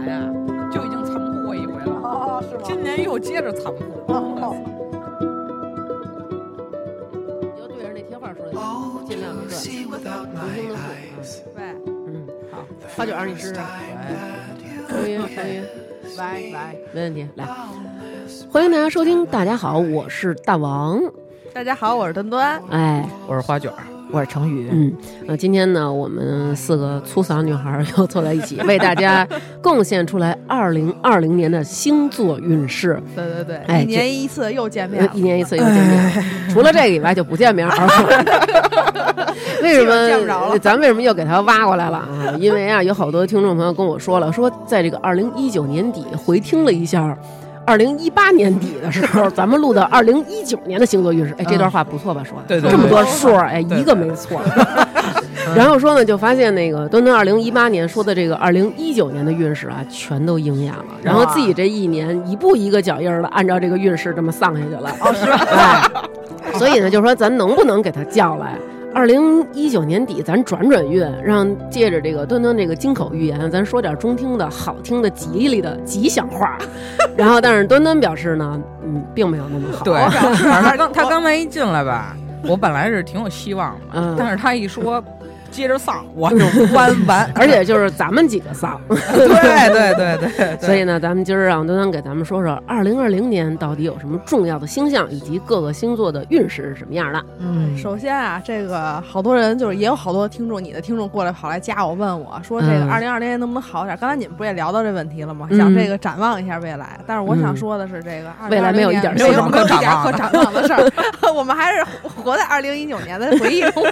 年呀、就已经残酷过一回了，哦，是吗？今年又接着残酷。哦你就对着那贴画说就行，尽量的对，See without 轻 my 轻的 eyes. 说。对，嗯，好，花卷让你试试。收音，收音，来来，没问题。来，欢迎大家收听，大家好，我是大王。大家好，我是端端，哎，我是花卷儿，我是程宇，嗯，呃，今天呢，我们四个粗嗓女孩儿又坐在一起，为大家贡献出来二零二零年的星座运势。对对对，哎一年一次又见面一，年一次又见面，除了这个以外就不见面儿。为什么咱为什么又给他挖过来了啊？因为啊，有好多听众朋友跟我说了，说在这个二零一九年底回听了一下。二零一八年底的时候，咱们录的 二零一九年的星座运势，哎，这段话不错吧？说的对对这么多数儿，哎，一个没错。然后说呢，就发现那个端端二零一八年说的这个二零一九年的运势啊，全都应验了。然后自己这一年一步一个脚印儿的按照这个运势这么丧下去了。哦，是吧？哎，所以呢，就说咱能不能给他叫来？二零一九年底，咱转转运，让借着这个端端这个金口玉言，咱说点中听的好听的、吉利的吉祥话。然后，但是端端表示呢，嗯，并没有那么好。对，他刚 他刚才一进来吧，我本来是挺有希望的，嗯但是他一说接着丧，我就完完，而且就是咱们几个丧。对对对对对，所以呢，咱们今儿让端端给咱们说说，二零二零年到底有什么重要的星象，以及各个星座的运势是什么样的。嗯，首先啊，这个好多人就是也有好多听众，你的听众过来跑来加我问我说，这个嗯。二零二零年能不能好点？刚才你们不也聊到这问题了吗？嗯。想这个展望一下未来，但是我想嗯说的是，这个未来没有一点没有一点可展望展望的事儿，我们还是活在二零一九年的回忆中，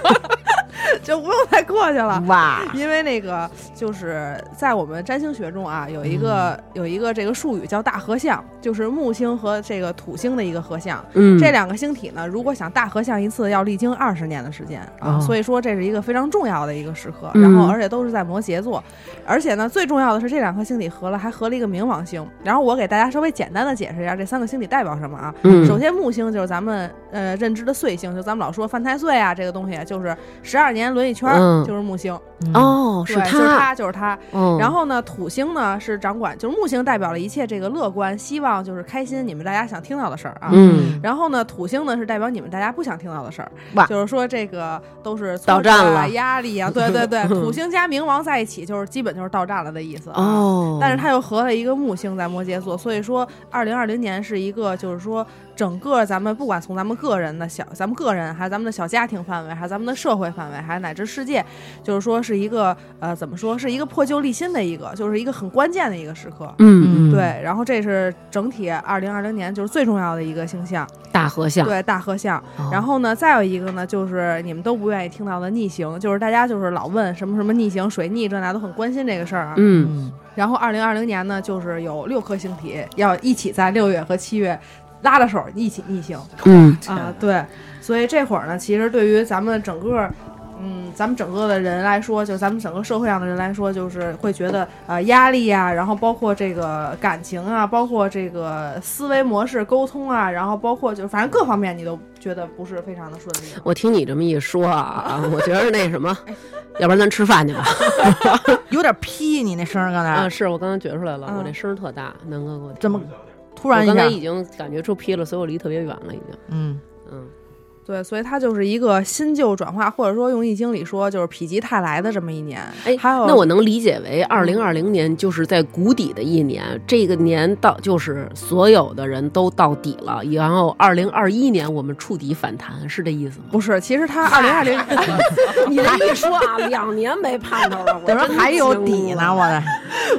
就不用再过去了。哇，因为那个就是在我们占星学中啊，有一个、嗯有一个这个术语叫大合相，就是木星和这个土星的一个合相。嗯，这两个星体呢，如果想大合相一次，要历经二十年的时间啊，哦所以说这是一个非常重要的一个时刻。嗯然后，而且都是在摩羯座，而且呢，最重要的是这两颗星体合了，还合了一个冥王星。然后我给大家稍微简单的解释一下这三个星体代表什么啊。嗯，首先，木星就是咱们呃认知的岁星，就咱们老说犯太岁啊，这个东西就是十二年轮一圈就是木星。哦，对，是就是它，就是它。哦，然后呢，土星呢是掌管，就是木星代表了一切这个乐观、希望，就是开心，你们大家想听到的事儿啊。嗯，然后呢，土星呢是代表你们大家不想听到的事儿，就是说这个都是挫到站了压力啊，对对对，土星加冥王在一起，就是基本就是到站了的意思啊。哦，但是它又合了一个木星在摩羯座，所以说二零二零年是一个就是说整个咱们不管从咱们个人的小，咱们个人还是咱们的小家庭范围，还是咱们的社会范围，还是乃至世界，就是说是一个呃怎么说是一个破旧立新的一个，就是一个很关键的一个时刻。嗯嗯，对，然后这是整体二零二零年就是最重要的一个星象，大合相，对大合相。哦然后呢，再有一个呢，就是你们都不愿意听到的逆行，就是大家就是老问什么什么逆行、水逆这那都很关心这个事儿啊。嗯然后二零二零年呢，就是有六颗星体要一起在六月和七月拉着手一起逆行嗯啊，对，所以这会儿呢，其实对于咱们整个。嗯，咱们整个的人来说，就咱们整个社会上的人来说，就是会觉得呃压力呀、然后包括这个感情啊，包括这个思维模式、沟通啊，然后包括就反正各方面你都觉得不是非常的顺利。我听你这么一说啊，啊我觉得那什么，哎要不然咱吃饭去吧。有点劈你那声儿，刚才、啊，是我刚才觉出来了，嗯我这声儿特大，南哥给我听怎么突然一下我刚才，已经感觉出劈了，所以我离特别远了，已经。对，所以它就是一个新旧转化，或者说用易经里说，就是否极泰来的这么一年。哎，还有那我能理解为二零二零年就是在谷底的一年，这个年到就是所有的人都到底了，然后二零二一年我们触底反弹，是这意思吗？不是，其实它二零二零，你这一说啊，两年没盼头了，我说还有底呢？我的，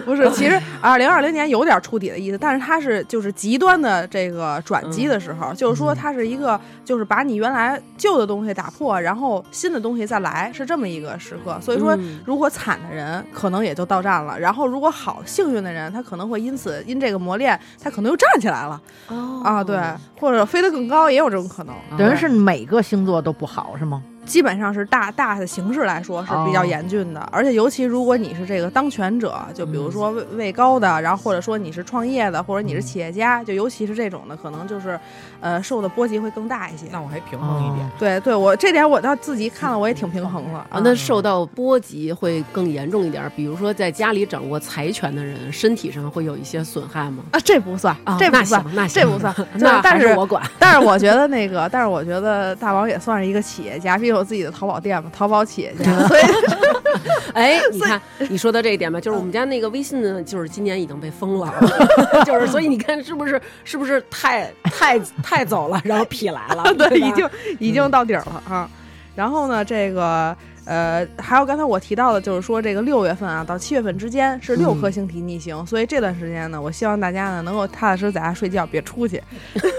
不是，其实二零二零年有点触底的意思，但是它是就是极端的这个转机的时候，就是说它是一个就是把你原来旧的东西打破，然后新的东西再来，是这么一个时刻。所以说嗯，如果惨的人可能也就到站了，然后如果好幸运的人，他可能会因此因这个磨练，他可能又站起来了。哦。啊，对，或者飞得更高也有这种可能。等于是每个星座都不好是吗？基本上是大大的形势来说是比较哦严峻的，而且尤其如果你是这个当权者，就比如说位位高的，然后或者说你是创业的，或者你是企业家，就尤其是这种的，可能就是呃受的波及会更大一些。那我还平衡一点。对对，我这点我倒自己看了，我也挺平衡了啊，那受到波及会更严重一点。比如说，在家里掌握财权的人，身体上会有一些损害吗？啊，这不算，啊，这不算，那行，那行这不算。那但是我管。但是我觉得那个，但是我觉得大王也算是一个企业家，毕竟有自己的淘宝店嘛，淘宝企业家，所以 哎，你看你说的这一点吧，就是我们家那个微信呢，就是今年已经被封了，就是所以你看是不是是不是太太太走了，然后痞来了，对，吧已经已经到底儿了啊。然后呢，这个呃，还有刚才我提到的，就是说这个六月份啊到七月份之间是六颗星体逆行，所以这段时间呢，我希望大家呢能够踏踏实实在家睡觉，别出去。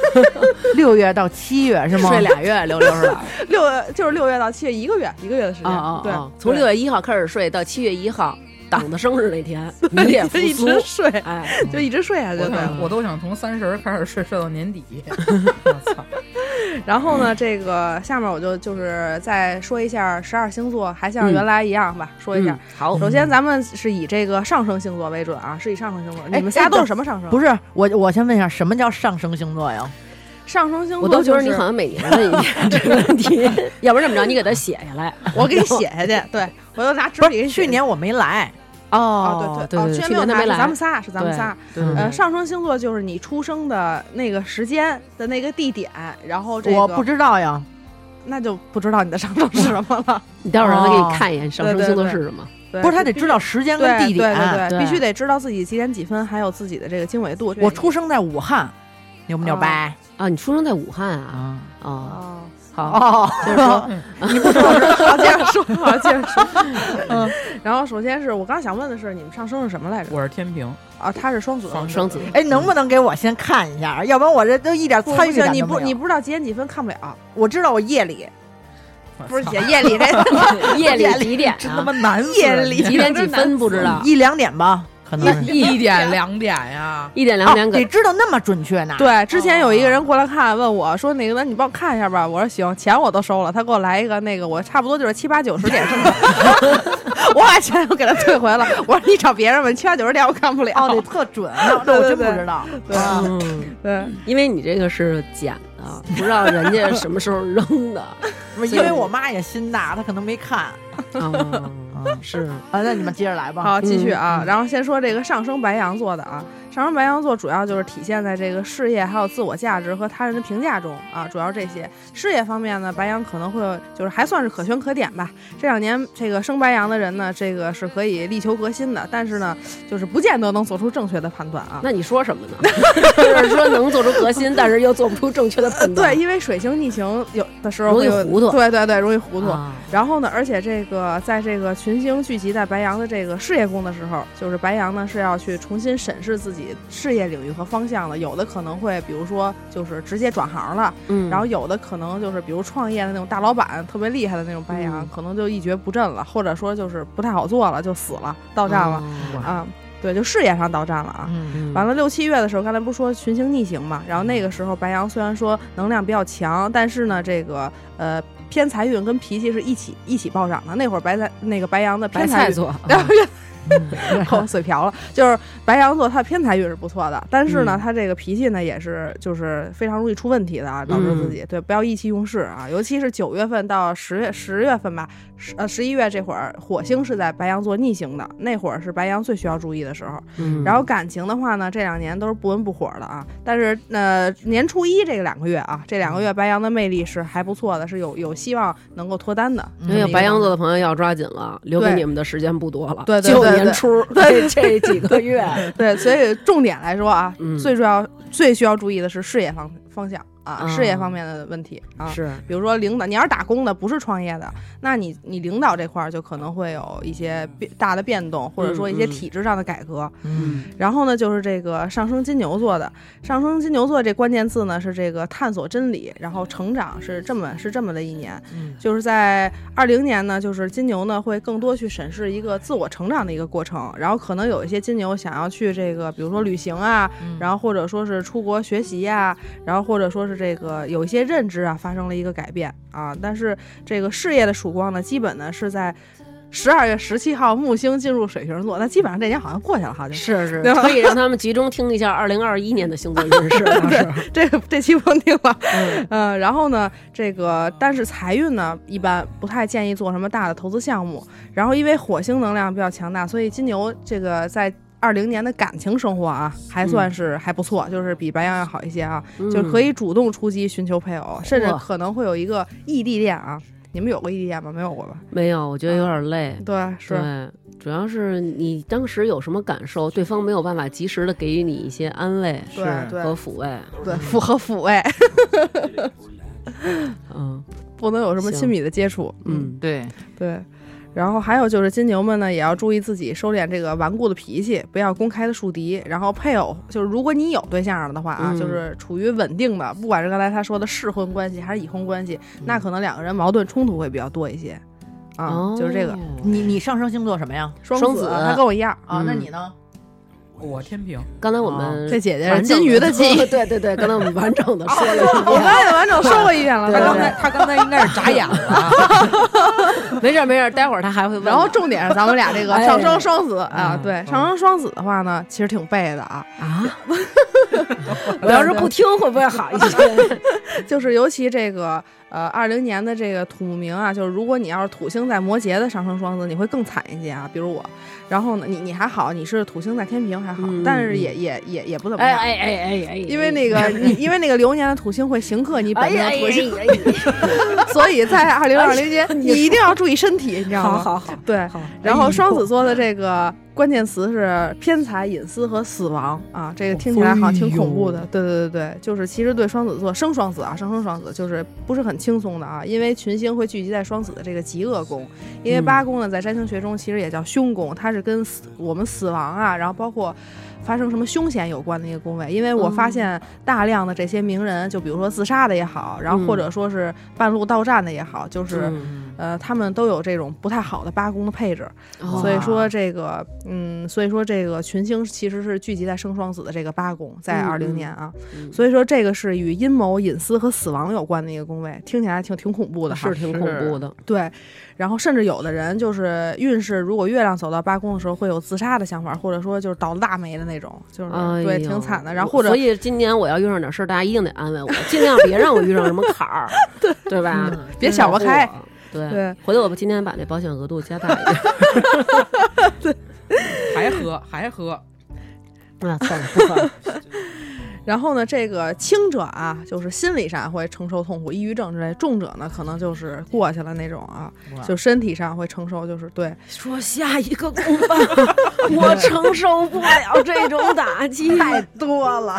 六月到七月是吗？睡俩月，溜溜是吧？六就是六月到七月一个月，一个月的时间。对！从六月一号开始睡到七月一号，党的生日那天，你对也一直。睡，哎，就一直睡下去。对。我都想从三十开始睡，睡到年底。我操！然后呢，这个下面我就就是再说一下十二星座，还像原来一样吧，说一下嗯。好，首先，咱们是以这个上升星座为准啊，是以上升星座。哎你们仨都是什么上升？不是我，我先问一下，什么叫上升星座呀？上升星座、我都觉得你好，像每年问一遍这个问题，要不然这么着，你给他写下来。我给你写下去。对，我就拿纸笔去年我没来，哦，对，对哦，对，居然没有他是咱们仨是咱们仨。呃，上升星座就是你出生的那个时间的那个地点，然后这个我不知道呀。那就不知道你的上升是什么了。你待会儿让他给哦你看一眼上升星座是什么。不是，他得知道时间对跟地点。对对对必须得知道自己几点几分，还有自己的这个经纬度。我出生在武汉，牛不牛掰？啊，你出生在武汉啊？啊好，哦，接着说。你不说，好，接着说，好，接着说。嗯，然后首先是我刚想问的是，你们上升是什么来着？我是天平，啊，他是双子，双子，哎，能不能给我先看一下？要不然我这都一点不参与行，你不你不知道几点几分看不了，我知道我夜里不是我操写夜里这 夜里几点真他啊？妈难死夜里几点几分不知道？一两点吧，可能一点两点呀。一点两点给哦得知道那么准确呢。对，之前有一个人过来看，问我说：“那个，那你帮我看一下吧。”我说：“行，钱我都收了。”他给我来一个那个，我差不多就是七八九十点是吗？我把钱又给他退回了。我说：“你找别人吧，七八九十点我看不了。哦，得特准，那那我真不知道。对对，因为你这个是捡的，不知道人家什么时候扔的。因为我妈也心大，她可能没看。哦，是 啊，那你们接着来吧。好，继续啊。嗯然后先说这个上升白羊座的啊，上升白羊座主要就是体现在这个事业还有自我价值和他人的评价中啊，主要这些。事业方面呢，白羊可能会就是还算是可圈可点吧。这两年这个生白羊的人呢，这个是可以力求革新的，但是呢，就是不见得能做出正确的判断啊。那你说什么呢？就是说能做出革新，但是又做不出正确的判断。对，因为水星逆行有的时候容易糊涂对对对，容易糊涂。啊然后呢，而且这个在这个群星聚集在白羊的这个事业宫的时候，就是白羊呢是要去重新审视自己事业领域和方向的。有的可能会，比如说就是直接转行了，嗯，然后有的可能就是比如创业的那种大老板，特别厉害的那种白羊，嗯可能就一蹶不振了，或者说就是不太好做了，就死了，到站了、哦啊。对，就事业上到站了啊。嗯，嗯完了，六七月的时候，刚才不是说群星逆行嘛？然后那个时候白羊虽然说能量比较强，但是呢，这个呃偏财运跟脾气是一起一起暴涨的。那会儿白菜那个白羊的白偏财运，口嘴瓢了，就是白羊座，他偏财运是不错的，但是呢，嗯他这个脾气呢也是就是非常容易出问题的啊，导致自己、对不要意气用事啊，尤其是九月份到十月十月份吧，十呃十一月这会儿火星是在白羊座逆行的，那会儿是白羊最需要注意的时候。嗯然后感情的话呢，这两年都是不温不火的啊。但是呃，年初一这个两个月啊，这两个月白羊的魅力是还不错的，是有有希望能够脱单的。所以白羊座的朋友要抓紧了，留给对你们的时间不多了，对对对年初 这这几个月，对，所以重点来说啊，嗯。最重要最需要注意的是事业方方向。啊，啊事业方面的问题啊。是比如说领导，你要是打工的，不是创业的，那你你领导这块儿就可能会有一些变大的变动，或者说一些体制上的改革。嗯然后呢，就是这个上升金牛座的，上升金牛座这关键字呢是这个探索真理，然后成长是这么是这么的一年，嗯就是在二零年呢，就是金牛呢会更多去审视一个自我成长的一个过程，然后可能有一些金牛想要去这个，比如说旅行啊，然后或者说是出国学习呀、然后或者说是是这个有一些认知啊发生了一个改变啊，但是这个事业的曙光呢，基本呢是在。十二月十七号，木星进入水瓶座，那基本上这年好像过去了，好像是是可以让他们集中听一下二零二一年的星座运势。倒是这个这期不用听了。嗯呃，然后呢，这个但是财运呢，一般不太建议做什么大的投资项目。然后因为火星能量比较强大，所以金牛这个在二零年的感情生活啊，还算是还不错，就是比白羊要好一些啊，就是可以主动出击寻求配偶，甚至可能会有一个异地恋啊。你们有过异地恋吗？没有过吧？没有，我觉得有点累。对，是。对，主要是你当时有什么感受，对方没有办法及时的给予你一些安慰是对和抚慰。对，抚和抚慰，嗯不能有什么亲密的接触。嗯，对，对，然后还有就是金牛们呢，也要注意自己收敛这个顽固的脾气，不要公开的树敌。然后配偶，就是如果你有对象了的话啊，嗯就是处于稳定的，不管是刚才他说的适婚关系还是已婚关系，那可能两个人矛盾冲突会比较多一些。啊，哦就是这个你你上升星座什么呀？双双子他跟我一样，啊，那嗯你呢？我天平，刚才我们这姐姐是金鱼的记忆。对对对，刚才我们完整的说了一遍我刚。才也完整说过一遍了，他刚才他刚才应该是眨眼了，没事儿没事儿，待会儿他还会问。然后重点是咱们俩这个哎上升双子啊，嗯对，上升双子的话呢，其实挺背的啊，啊，我要是不听会不会好一些？就是尤其这个呃二零年的这个土木冥啊，就是如果你要是土星在摩羯的上升双子，你会更惨一些啊。比如我，然后呢，你你还好，你是土星在天平还好，嗯但是也也也也不怎么样。哎哎哎哎哎，因为那个你，因为那个流年的土星会刑克你本命土星，呀哎 所以在二零二零年 你你一定要注意身体，你知道吗？好好好，对，好。然后双子座的这个关键词是偏财、隐私和死亡啊，这个听起来好像挺恐怖的。对对对对，就是其实对双子座生双子啊，生生双子就是不是很轻松的啊，因为群星会聚集在双子的这个极恶宫，因为嗯八宫呢在占星学中其实也叫凶宫，它是跟死我们死亡啊，然后包括。发生什么凶险有关的一个宫位，因为我发现大量的这些名人，就比如说自杀的也好，然后或者说是半路到站的也好，就是、嗯呃，他们都有这种不太好的八宫的配置。哦所以说这个，嗯，所以说这个群星其实是聚集在生双子的这个八宫，在嗯二零嗯年啊，嗯所以说这个是与阴谋、隐私和死亡有关的一个宫位，听起来挺挺恐怖的哈是。挺恐怖的。对，然后甚至有的人就是运势，如果月亮走到八宫的时候，会有自杀的想法，或者说就是倒了大霉的那种，就是、对，挺惨的。然后或者所以今年我要遇上点事儿，大家一定得安慰我，尽量别让我遇上什么坎儿，对对吧？别想不开。对对回头我们今天把那保险额度加大一点。还喝还喝，啊，算了，不喝了。然后呢，这个轻者啊，就是心理上会承受痛苦，抑郁症之类；重者呢，可能就是过去了那种啊，就身体上会承受，就是对。说下一个宫吧，我承受不了这种打击。太多了，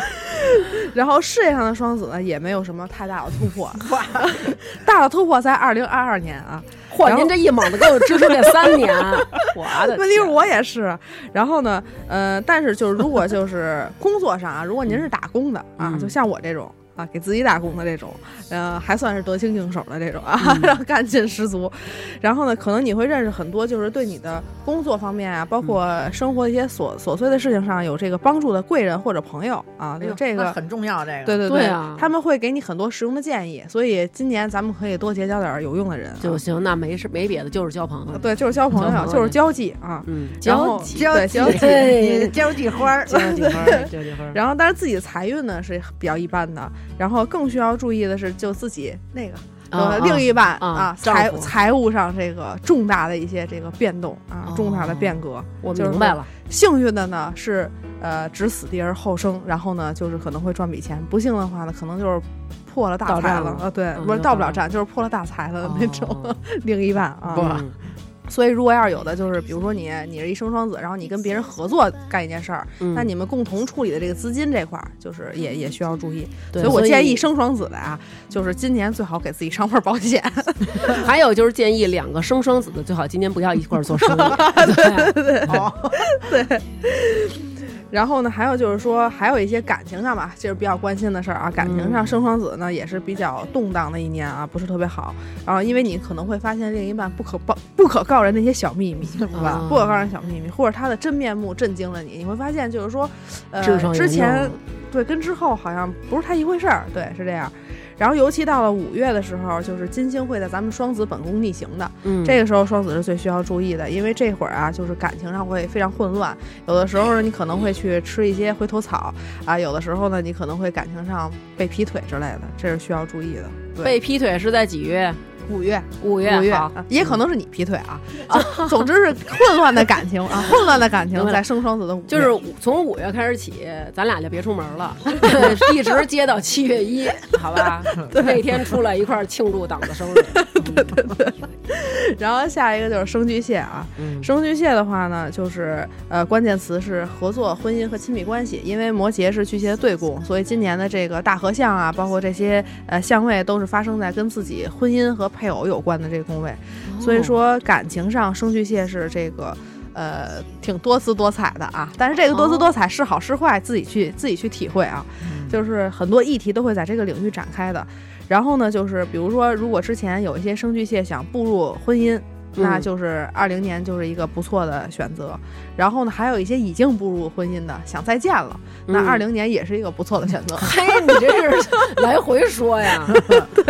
然后事业上的双子呢，也没有什么太大的突破，大的突破在二零二二年啊。嚯，您这一猛子给我支出这三年，我的问题是我也是，然后呢，呃，但是就是如果就是工作上啊，如果您是打工的啊，嗯。就像我这种啊，给自己打工的这种，呃，还算是得心应手的这种啊，嗯 然后干劲十足。然后呢，可能你会认识很多，就是对你的工作方面啊，包括嗯生活一些琐琐碎的事情上有这个帮助的贵人或者朋友啊，这个。很重要，这个对对对啊他们会给你很多实用的建议，所以今年咱们可以多结交点儿有用的人、啊，就行，那没事没别的，就是交朋友。对，就是交朋友，就是交际啊。嗯，然后交际，交际交际花儿，交际花儿，交际花儿。然后，但是自己的财运呢是比较一般的，然后更需要注意的是，就自己那个啊呃另一半啊财财务上这个重大的一些这个变动啊，重大的变革。我就明白了，幸运的呢是呃只死地而后生，然后呢就是可能会赚笔钱；不幸的话呢，可能就是破了大财了了。啊，对，嗯不是到不了站，就是破了大财了的那种、哦。另一半啊。嗯所以，如果要是有的，就是比如说你你是一生双子，然后你跟别人合作干一件事儿，嗯那你们共同处理的这个资金这块儿，就是也也需要注意。所以我建议生双子的啊，就是今年最好给自己上份保险。还有就是建议两个生双子的最好今年不要一块儿做生意。对哦，然后呢，还有就是说，还有一些感情上吧，就是比较关心的事儿啊。感情上，嗯生双子呢也是比较动荡的一年啊，不是特别好。然后，因为你可能会发现另一半不可报、不可告人的一些小秘密，是吧？啊不可告人小秘密，或者他的真面目震惊了你。你会发现，就是说，呃之前对，跟之后好像不是太一回事儿，对，是这样。然后尤其到了五月的时候，就是金星会在咱们双子本宫逆行的，嗯，这个时候双子是最需要注意的，因为这会儿啊，就是感情上会非常混乱，有的时候呢，你可能会去吃一些回头草啊，有的时候呢，你可能会感情上被劈腿之类的，这是需要注意的。对被劈腿是在几月？五月，五月，五月，啊也可能是你劈腿啊，就 总之是混乱的感情啊，混乱的感情在生双子的五月，就是从五月开始起，咱俩就别出门了，一直接到七月一，好吧？那天出来一块儿庆祝党的生日。然后下一个就是生巨蟹啊，嗯。生巨蟹的话呢，就是呃关键词是合作、婚姻和亲密关系，因为摩羯是巨蟹的对宫，所以今年的这个大合相啊，包括这些呃相位都是发生在跟自己婚姻和配偶有关的这个宫位，所以说感情上生巨蟹是这个。呃，挺多姿多彩的啊，但是这个多姿多彩是好是坏，自己去自己去体会啊。就是很多议题都会在这个领域展开的。然后呢，就是比如说，如果之前有一些生巨蟹想步入婚姻，那嗯就是二零年就是一个不错的选择。然后呢，还有一些已经步入婚姻的想再见了，那嗯二零年也是一个不错的选择。嘿，你这是 来回说呀？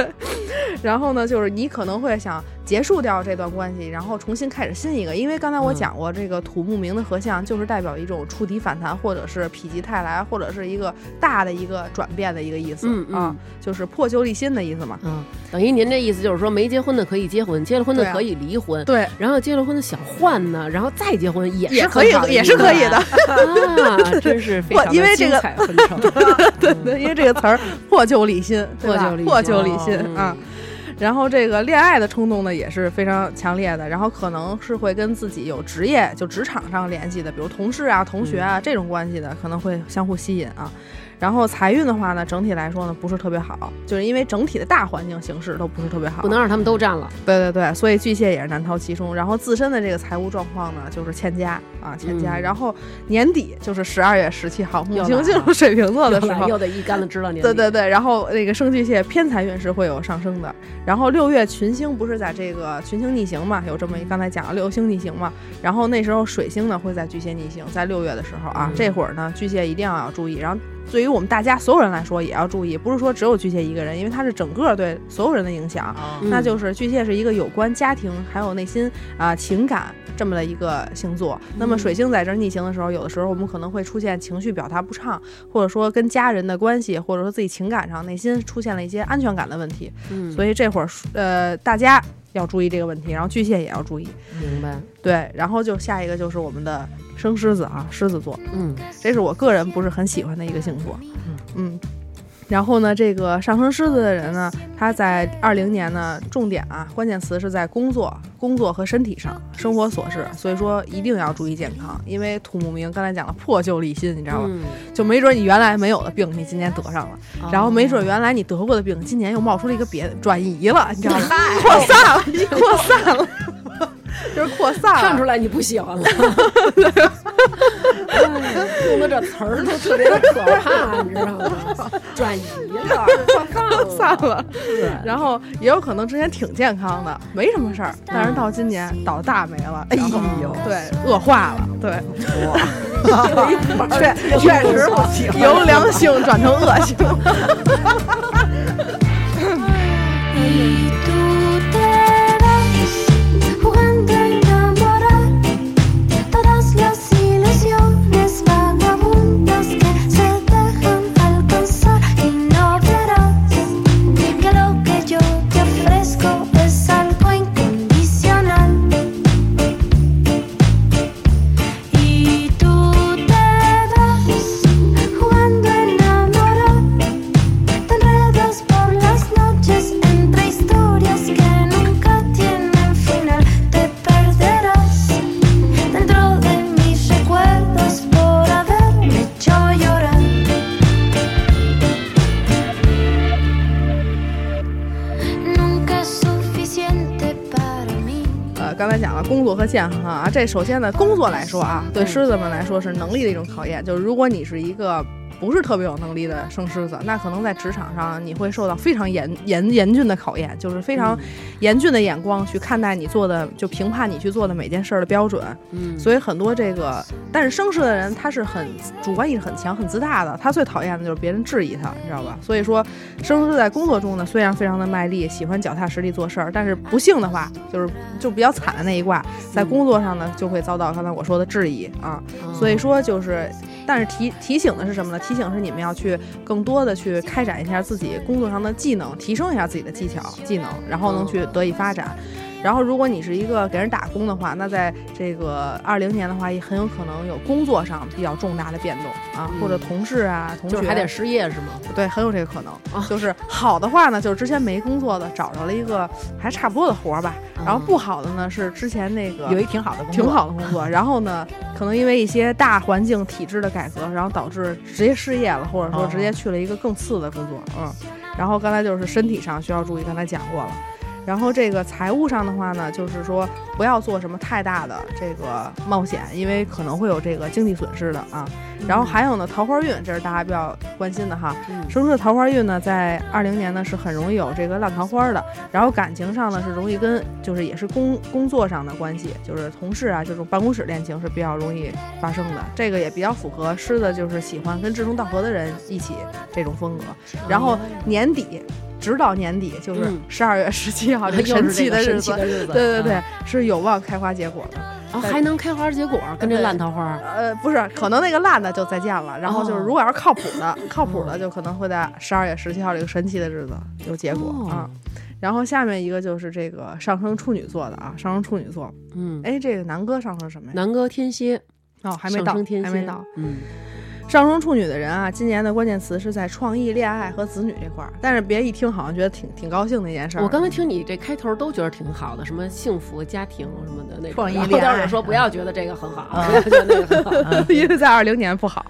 然后呢，就是你可能会想结束掉这段关系，然后重新开始新一个。因为刚才我嗯讲过，这个土木明的合相就是代表一种触底反弹，或者是否极泰来，或者是一个大的一个转变的一个意思、嗯嗯啊，就是破旧立新的意思嘛。嗯，等于您这意思就是说，没结婚的可以结婚，结了婚的可以离婚，对，然后结了婚的想换呢，然后再结婚也是也可以，也是可以的。啊，真是 非常的因为这个精彩纷呈。对对，因为这个词儿 破旧立新，破旧立新破旧立新哦啊。然后这个恋爱的冲动呢也是非常强烈的，然后可能是会跟自己有职业就职场上联系的，比如同事啊、同学嗯啊、这种关系的，可能会相互吸引啊。然后财运的话呢，整体来说呢不是特别好，就是因为整体的大环境形势都不是特别好。不能让他们都占了。对对对，所以巨蟹也是难逃其中。然后自身的这个财务状况呢，就是欠佳啊，欠佳。嗯然后年底就是十二月十七号，木星进入水瓶座的时候，又得一竿子支到年底。对对对，然后那个生巨蟹偏财运是会有上升的。然后六月群星不是在这个群星逆行嘛，有这么一刚才讲了六星逆行嘛，然后那时候水星呢会在巨蟹逆行，在六月的时候啊，嗯这会儿呢巨蟹一定要注意。然后对于我们大家所有人来说也要注意，不是说只有巨蟹一个人，因为它是整个对所有人的影响。那就是巨蟹是一个有关家庭还有内心啊、情感这么的一个星座。那么嗯水星在这儿逆行的时候，有的时候我们可能会出现情绪表达不畅，或者说跟家人的关系，或者说自己情感上内心出现了一些安全感的问题。嗯，所以这会儿呃大家要注意这个问题，然后巨蟹也要注意。明白。对，然后就下一个就是我们的生狮子啊，狮子座。嗯这是我个人不是很喜欢的一个星座。嗯，然后呢，这个上升狮子的人呢，他在二零年呢，重点啊，关键词是在工作、工作和身体上，生活琐事，所以说一定要注意健康，因为土木明刚才讲了破旧立新，你知道吗？嗯，就没准你原来没有的病，你今年得上了，哦。然后没准原来你得过的病，今年又冒出了一个别的转移了，你知道吗？扩散了，扩散了，就是扩散了。看出来你不喜欢了。哎用的这词儿都特别的可怕，你知道吗？转移了，扩散了，对，然后也有可能之前挺健康的，没什么事儿，但是到今年倒大霉了，哎呦，对，恶化了，对，确 确实由良性转成恶性。作和健康啊，这首先呢，工作来说啊，对狮子们来说是能力的一种考验。就是如果你是一个不是特别有能力的生狮子，那可能在职场上你会受到非常严严严峻的考验，就是非常严峻的眼光去看待你做的，就评判你去做的每件事儿的标准。嗯，所以很多这个，但是生狮的人他是很主观意识很强、很自大的，他最讨厌的就是别人质疑他，你知道吧？所以说，生狮在工作中呢，虽然非常的卖力，喜欢脚踏实地做事儿，但是不幸的话，就是就比较惨的那一卦，在工作上呢就会遭到刚才我说的质疑啊。所以说就是，但是提提醒的是什么呢？提醒是你们要去更多的去开展一下自己工作上的技能，提升一下自己的技巧、技能，然后能去得以发展。然后，如果你是一个给人打工的话，那在这个二零年的话，也很有可能有工作上比较重大的变动啊，嗯或者同事啊、同学就还得失业是吗？对，很有这个可能。啊就是好的话呢，就是之前没工作的找着了一个还差不多的活儿吧，然后不好的呢是之前那个有一挺好的工作，挺好的工作，然后呢，可能因为一些大环境体制的改革，然后导致直接失业了，或者说直接去了一个更次的工作，嗯。然后刚才就是身体上需要注意，刚才讲过了。然后这个财务上的话呢，就是说不要做什么太大的这个冒险，因为可能会有这个经济损失的啊。然后还有呢，桃花运，这是大家比较关心的哈。嗯生出的桃花运呢，在二零年呢是很容易有这个烂桃花的，然后感情上呢是容易跟就是也是工工作上的关系，就是同事啊这种办公室恋情是比较容易发生的，这个也比较符合狮子就是喜欢跟志同道合的人一起这种风格。然后年底，直到年底就是嗯十二月十七号 这神奇的日子，对对对啊，，是有望开花结果的。哦，还能开花结果，跟这烂桃花，呃，不是，可能那个烂的就再见了。然后就是，哦如果要是靠谱的，靠谱的就可能会在十二月十七号这个神奇的日子有结果、哦啊。然后下面一个就是这个上升处女座的啊，上升处女座。嗯，哎，这个南哥上升什么呀？南哥天蝎，哦，还没到还没到。，嗯，上升处女的人啊，今年的关键词是在创意、恋爱和子女这块儿。但是别一听好像觉得挺挺高兴的一件事儿。我刚才听你这开头都觉得挺好的，什么幸福家庭什么的那种创意恋爱当时说不要觉得这个很好，啊不 要觉得那个很好，因为在二零年不好，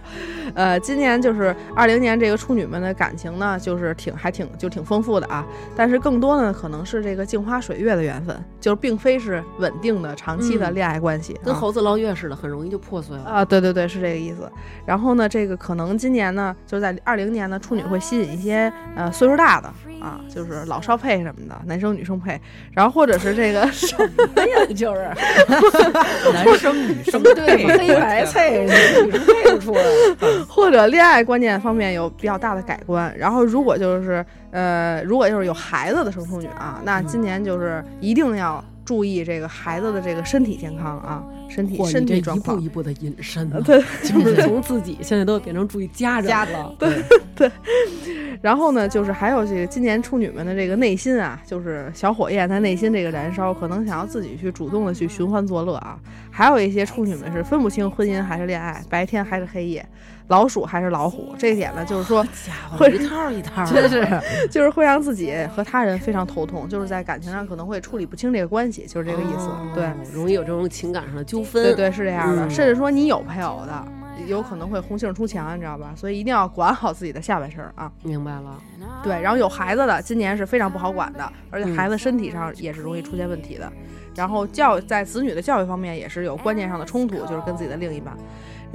呃，今年就是二零年这个处女们的感情呢，就是挺还挺就挺丰富的啊，但是更多呢可能是这个镜花水月的缘分，就是并非是稳定的长期的嗯恋爱关系，啊跟猴子捞月似的，很容易就破碎了。啊，对对对，是这个意思。然后呢，这个可能今年呢，就是在二零年呢，处女会吸引一些呃岁数大的啊，就是老少配什么的，男生女生配，然后或者是这个什么呀，就是男生女生对黑白配，女生配不出来。或者恋爱观念方面有比较大的改观。然后如果就是呃，如果就是有孩子的生处女啊，那今年就是一定要注意这个孩子的这个身体健康啊，身体嚯身你这一步体状况。一步的引申呢，对，就是从自己现在都变成注意家人了，对 对。然后呢，就是还有这个今年处女们的这个内心啊，就是小火焰在内心这个燃烧，可能想要自己去主动的去寻欢作乐啊。还有一些处女们是分不清婚姻还是恋爱，白天还是黑夜，老鼠还是老虎。这一点呢，就是说会一套一套，真 是就是会让自己和他人非常头痛，就是在感情上可能会处理不清这个关系，就是这个意思。哦对，容易有这种情感上的纠纷。对对是这样的，嗯甚至说你有配偶的，有可能会红杏出墙，你知道吧？所以一定要管好自己的下半身儿啊。明白了。对，然后有孩子的，今年是非常不好管的，而且嗯孩子身体上也是容易出现问题的。然后教在子女的教育方面也是有观念上的冲突，就是跟自己的另一半。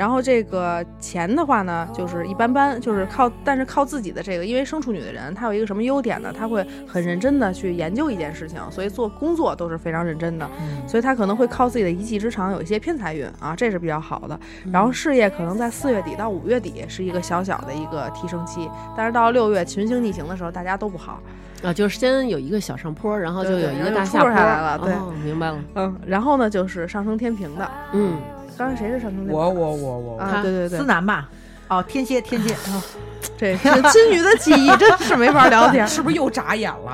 然后这个钱的话呢，就是一般般，就是靠，但是靠自己的这个，因为生处女的人，他有一个什么优点呢？他会很认真的去研究一件事情，所以做工作都是非常认真的，所以他可能会靠自己的一技之长有一些偏财运啊，这是比较好的。然后事业可能在四月底到五月底是一个小小的一个提升期，但是到六月群星逆行的时候，大家都不好。啊，就是先有一个小上坡，然后就有一个大下坡下来了对哦，明白了。嗯，然后呢就是上升天平的，嗯，刚才谁是上升天平？我我我我啊，对对对思，南吧？哦，天蝎天蝎啊，这是金鱼的记忆，真是没法聊天。是不是又眨眼了？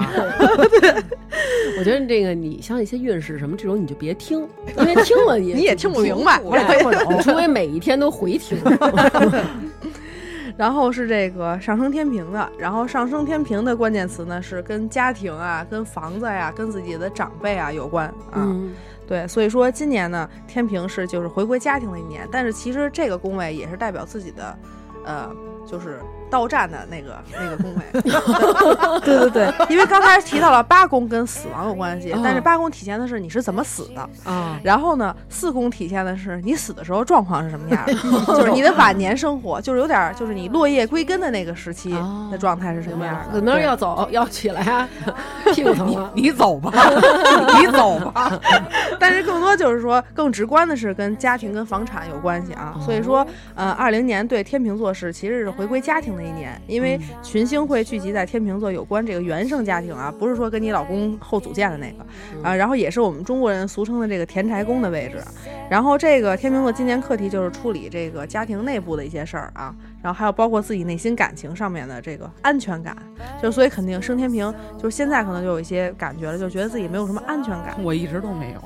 我觉得这个你像一些运势什么这种，你就别听，因为听了也你也听不明白我也听不懂，除非每一天都回听。然后是这个上升天平的，然后上升天平的关键词呢是跟家庭啊、跟房子呀、跟自己的长辈啊有关啊。嗯，对，所以说今年呢，天平是就是回归家庭的一年，但是其实这个宫位也是代表自己的，呃，就是到站的那个 那个宫位。对 对对，因为刚才提到了八宫跟死亡有关系，但是八宫体现的是你是怎么死的，啊，然后呢，四宫体现的是你死的时候状况是什么样的，就是你的晚年生活，就是有点就是你落叶归根的那个时期哦。的状态是什么样的。可能要走要起来啊，屁股疼啊。你走吧，你走吧。但是更多就是说，更直观的是跟家庭跟房产有关系啊。所以说，呃，二零年对天秤座是其实是回归家庭的一年，因为群星会聚集在天秤座有关这个原生家庭啊，不是说跟你老公后组建的那个啊。然后也是我们中国人俗称的这个田宅宫的位置。然后这个天秤座今年课题就是处理这个家庭内部的一些事儿啊，然后还有包括自己内心感情上面的这个安全感，就所以肯定升天平就是现在可能就有一些感觉了，就觉得自己没有什么安全感。我一直都没有。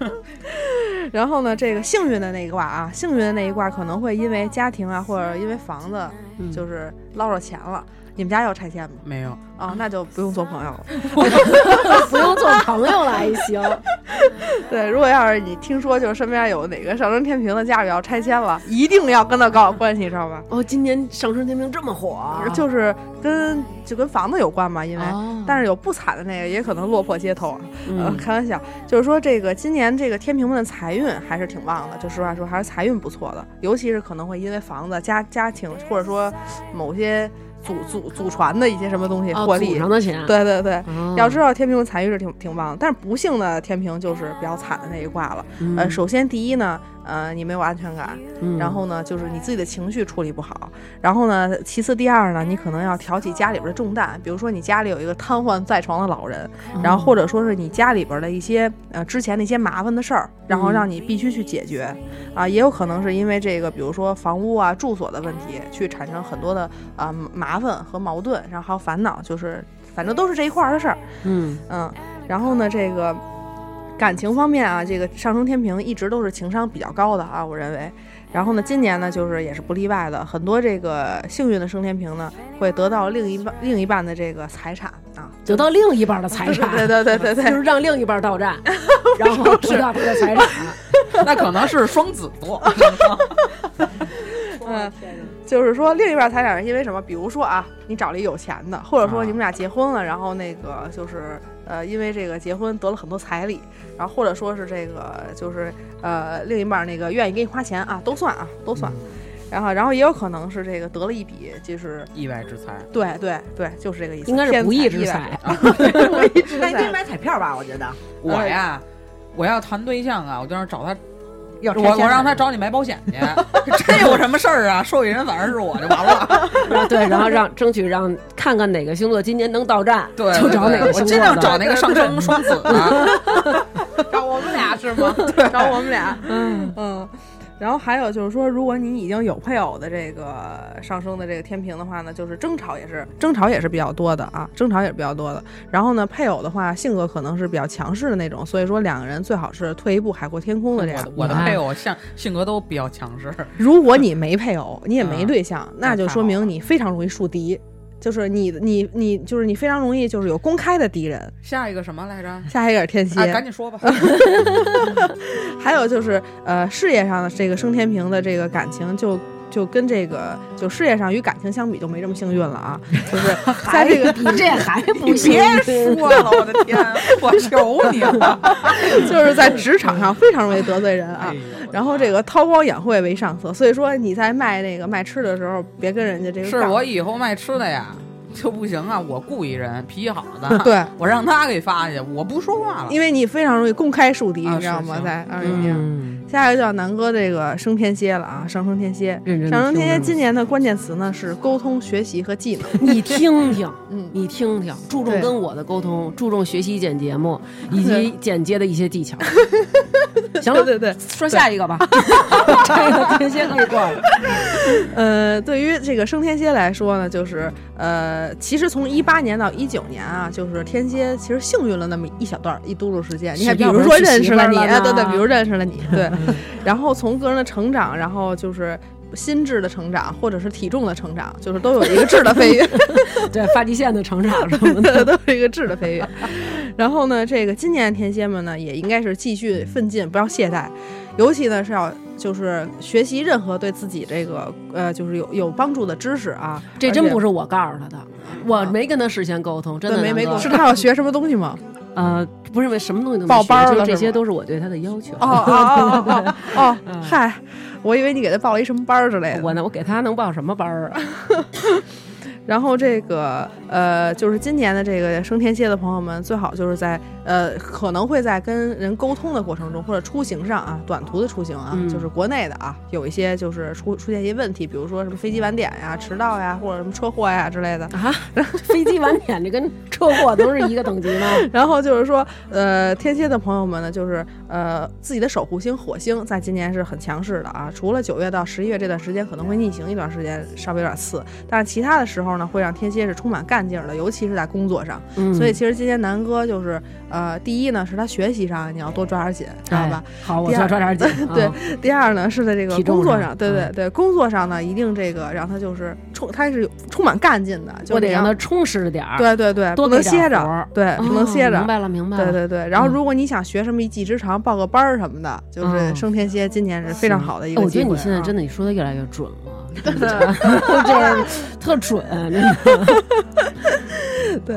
然后呢，这个幸运的那一卦啊，幸运的那一卦可能会因为家庭啊，或者因为房子，嗯就是捞着钱了。你们家要拆迁吗？没有，啊，那就不用做朋友了。不用做朋友了还行。对，如果要是你听说就是身边有哪个上升天平的家里要拆迁了，一定要跟他搞好关系，知道吧？哦，今年上升天平这么火啊，就是跟就跟房子有关嘛，因为、哦但是有不惨的那个，也可能落魄街头啊。呃，嗯开玩笑，就是说这个今年这个天平们的财运还是挺旺的，就实话说还是财运不错的，尤其是可能会因为房子、家家庭或者说某些祖祖祖传的一些什么东西哦获利。祖上的钱，对对对，哦，要知道天平的财运是挺挺旺的，但是不幸的天平就是比较惨的那一卦了。嗯呃，首先第一呢，呃，你没有安全感，嗯然后呢，就是你自己的情绪处理不好。然后呢，其次第二呢，你可能要挑起家里边的重担，比如说你家里有一个瘫痪在床的老人，然后或者说是你家里边的一些呃之前的一些麻烦的事儿，然后让你必须去解决。啊，也有可能是因为这个，比如说房屋啊、住所的问题，去产生很多的啊、麻烦和矛盾，然后还有烦恼，就是反正都是这一块儿的事儿。嗯嗯，然后呢，这个感情方面啊，这个上升天平一直都是情商比较高的啊，我认为。然后呢，今年呢，就是也是不例外的，很多这个幸运的升天平呢，会得到另一半另一半的这个财产啊，得到另一半的财产，对对对对对就是让另一半到站，然后得到他的财产。那可能是双子座。嗯，就是说另一半财产是因为什么？比如说啊，你找了一有钱的，或者说啊你们俩结婚了，然后那个就是呃，因为这个结婚得了很多彩礼，然后或者说是这个就是呃，另一半那个愿意给你花钱啊，都算啊，都算。然后，然后也有可能是这个得了一笔，就是意外之财，对对对，就是这个意思，应该是 不义之意财。那你可以买彩票吧？我觉得我呀，我要谈对象啊，我就让找他，要拆我我让他找你买保险去，这有什么事儿啊，受益人反而是我就完了。对，然后让争取让看看哪个星座今年能到站，对，就找哪个星座的。量找那个上升双子的。找我们俩是吗？对，找我们俩。嗯嗯。然后还有就是说，如果你已经有配偶的这个上升的这个天平的话呢，就是争吵也是争吵也是比较多的啊，争吵也是比较多的。然后呢，配偶的话性格可能是比较强势的那种，所以说两个人最好是退一步海阔天空的这样我。我的配偶像性格都比较强势，如果你没配偶，你也没嗯对象，那就说明你非常容易树敌，就是你你你就是你非常容易就是有公开的敌人。下一个什么来着？下一个是天蝎，啊，赶紧说吧。还有就是呃，事业上的这个升天平的这个感情就。就跟这个就事业上与感情相比就没这么幸运了啊，就是在这个比 这还不别说了，我的天，我求你了。就是在职场上非常容易得罪人啊。哎。然后这个韬光养晦为上策，所以说你在卖那个卖吃的时候，别跟人家这个是我以后卖吃的呀，就不行啊！我雇一人脾气好的，对，我让他给发去，我不说话了。因为你非常容易公开树敌，啊你知道吗？在二零年。嗯，下一个叫南哥这个升天蝎了啊，上升天蝎。上升天蝎今年的关键词呢是沟通、学习和技能。你听听，嗯你听听，注重跟我的沟通，注重学习剪节目以及剪接的一些技巧。行了，对对对，说下一个吧，这个天蝎可以过了。呃，对于这个升天蝎来说呢，就是呃，其实从一八年到一九年啊，就是天蝎其实幸运了那么一小段儿一嘟噜时间。你看，比如说认识了你，对对，比如认识了你，对，然后从个人的成长，然后就是。心智的成长，或者是体重的成长，就是都有一个质的飞跃，对发际线的成长什么的，都是一个质的飞跃。然后呢，这个今年天蝎们呢，也应该是继续奋进，不要懈怠，尤其呢是要就是学习任何对自己这个呃就是有有帮助的知识啊。这真不是是我告诉他的，我没跟他事先沟通，真的没没是他要学什么东西吗？呃，不是为什么东西都报班了是吗些都是我对他的要求。哦哦哦哦 嗨，我以为你给他报了一什么班儿之类的。我呢，我给他能报什么班儿啊？然后这个呃，就是今年的这个升天蝎的朋友们，最好就是在呃，可能会在跟人沟通的过程中，或者出行上啊，短途的出行啊，嗯就是国内的啊，有一些就是出出现一些问题，比如说什么飞机晚点呀、迟到呀，或者什么车祸呀之类的。啊，飞机晚点这跟车祸都是一个等级吗？然后就是说，呃，天蝎的朋友们呢，就是呃，自己的守护星火星在今年是很强势的啊。除了九月到十一月这段时间可能会逆行一段时间，稍微有点次，但是其他的时候呢，会让天蝎是充满干劲儿的，尤其是在工作上。嗯，所以其实今天南哥就是，呃，第一呢是他学习上你要多抓点紧，知道吧？哎？好，我抓点紧。对啊第二呢是在这个工作上，对对嗯对，工作上呢一定这个让他就是充，他是有充满干劲的，就得让他充实着点儿。对对对，多不能歇着对，不能哦歇着明。白了，明白了。对对对，然后嗯如果你想学什么一技之长，报个班儿什么的，就是嗯升天蝎今年是非常好的一个哎我。觉得你现在真的你说的越来越准了，真的，这特准，真的。对，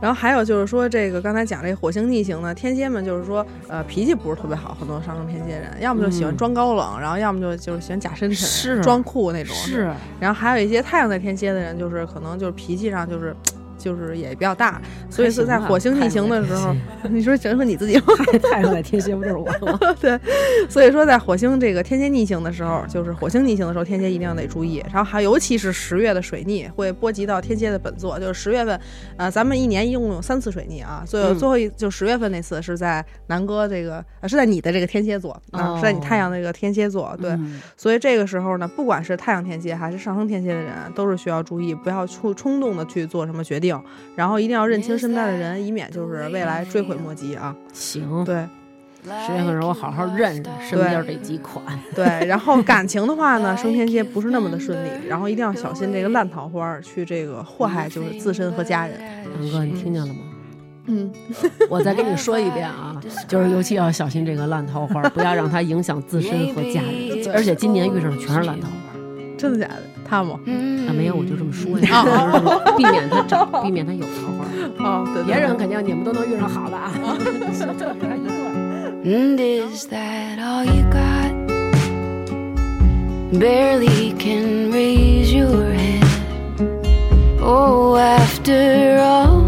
然后还有就是说，这个刚才讲这火星逆行呢，天蝎们就是说，呃，脾气不是特别好，很多上升天蝎人，要么就喜欢嗯装高冷，然后要么就就是喜欢假深沉、是装酷那种。是，然后还有一些太阳在天蝎的人，就是可能就是脾气上就是。就是也比较大，所以是在火星逆行的时候，你说整说你自己吗？太阳在天蝎不就是我吗？对，所以说在火星这个天蝎逆行的时候，就是火星逆行的时候，天蝎一定要得注意。然后还尤其是十月的水逆会波及到天蝎的本座，就是十月份，呃，咱们一年一共有三次水逆啊，最后嗯最后一就十月份那次是在南哥这个，呃，是在你的这个天蝎座啊，是在你太阳那个天蝎座，对，嗯所以这个时候呢，不管是太阳天蝎还是上升天蝎的人，都是需要注意，不要冲冲动的去做什么决定，然后一定要认清身边的人，以免就是未来追悔莫及啊。行，对十月份时候我好好认认身边这几款。对，然后 感情的话呢，升天蝎不是那么的顺利，然后一定要小心这个烂桃花去这个祸害就是自身和家人。南哥，你听见了吗？嗯，我再跟你说一遍啊，就是尤其要小心这个烂桃花，不要让它影响自身和家人。而且今年遇上的全是烂桃花，真的假的？他吗？啊，没有，我就这么说呀，避免他找，避免他有桃花。哦，对对别人肯定你们都能遇上好的啊，is that all you got? Barely can raise your head. Oh, after all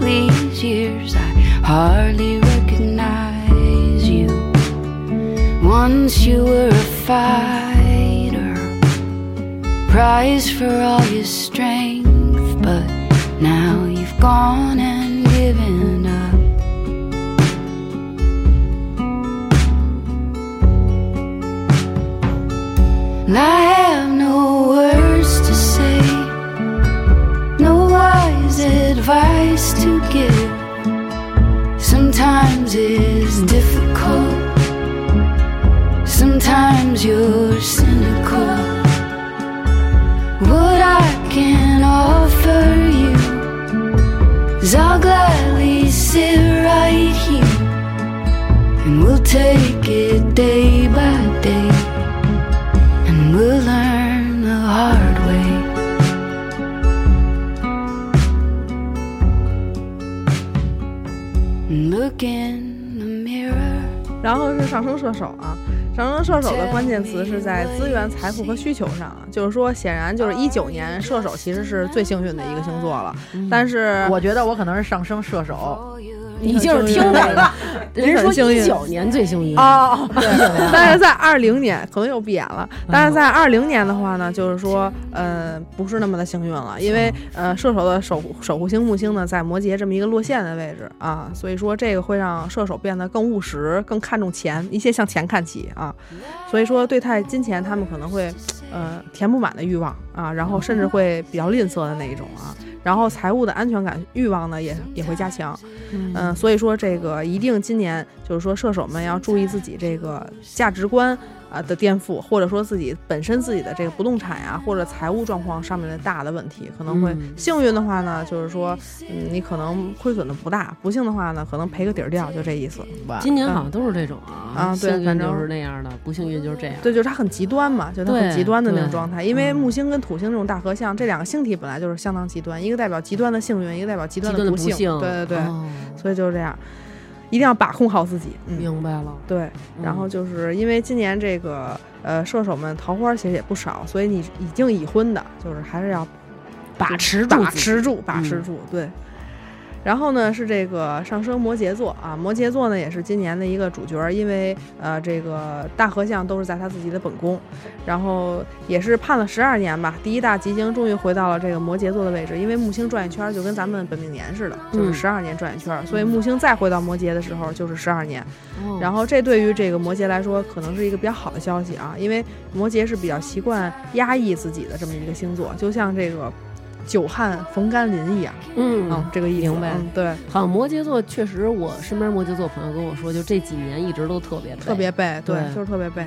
these years, I hardly recognize you. Once you were a fighter, prize for all your strength, but now you've gone 射手的关键词是在资源、财富和需求上，就是说，显然就是一九年射手其实是最幸运的一个星座了，但是我觉得我可能是上升射手。你就是听这个，人 说幸运。一九年最幸运，哦，对，但是在二零年可能又闭眼了。但是在二零年的话呢，就是说，呃，不是那么的幸运了，因为呃，射手的守护守护星木星呢在摩羯这么一个落线的位置啊，所以说这个会让射手变得更务实，更看重钱，一切向钱看齐啊。所以说，对待金钱，他们可能会呃填不满的欲望啊，然后甚至会比较吝啬的那一种啊。然后财务的安全感欲望呢也也会加强，嗯、所以说这个一定今年就是说射手们要注意自己这个价值观啊的颠覆，或者说自己本身自己的这个不动产呀、或者财务状况上面的大的问题，可能会嗯幸运的话呢，就是说，嗯，你可能亏损的不大；不幸的话呢，可能赔个底儿掉，就这意思。今年好像都是这种啊，啊对反正就是那样的，不幸运就是这样。对，就是它很极端嘛，就很极端的那种状态。因为嗯木星跟土星这种大合相，这两个星体本来就是相当极端，一个代表极端的幸运，一个代表极端的不幸。幸，对对对，哦所以就是这样，一定要把控好自己。嗯，明白了。对。然后嗯就是因为今年这个呃射手们桃花其实也不少，所以你已经已婚的，就是还是要把持住把持住，把持嗯住，对。然后呢是这个上升摩羯座啊，摩羯座呢也是今年的一个主角儿，因为呃这个大合相都是在他自己的本宫，然后也是盼了十二年吧，第一大吉星终于回到了这个摩羯座的位置，因为木星转一圈儿就跟咱们本命年似的，就是嗯十二年转一圈儿，所以木星再回到摩羯的时候就是十二年，哦。然后这对于这个摩羯来说，可能是一个比较好的消息啊，因为摩羯是比较习惯压抑自己的这么一个星座，就像这个久旱逢甘霖一样，嗯。嗯，这个意思。明白。嗯，对，好像摩羯座确实，我身边摩羯座朋友跟我说，就这几年一直都特别背。特别背，对，对。就是特别背。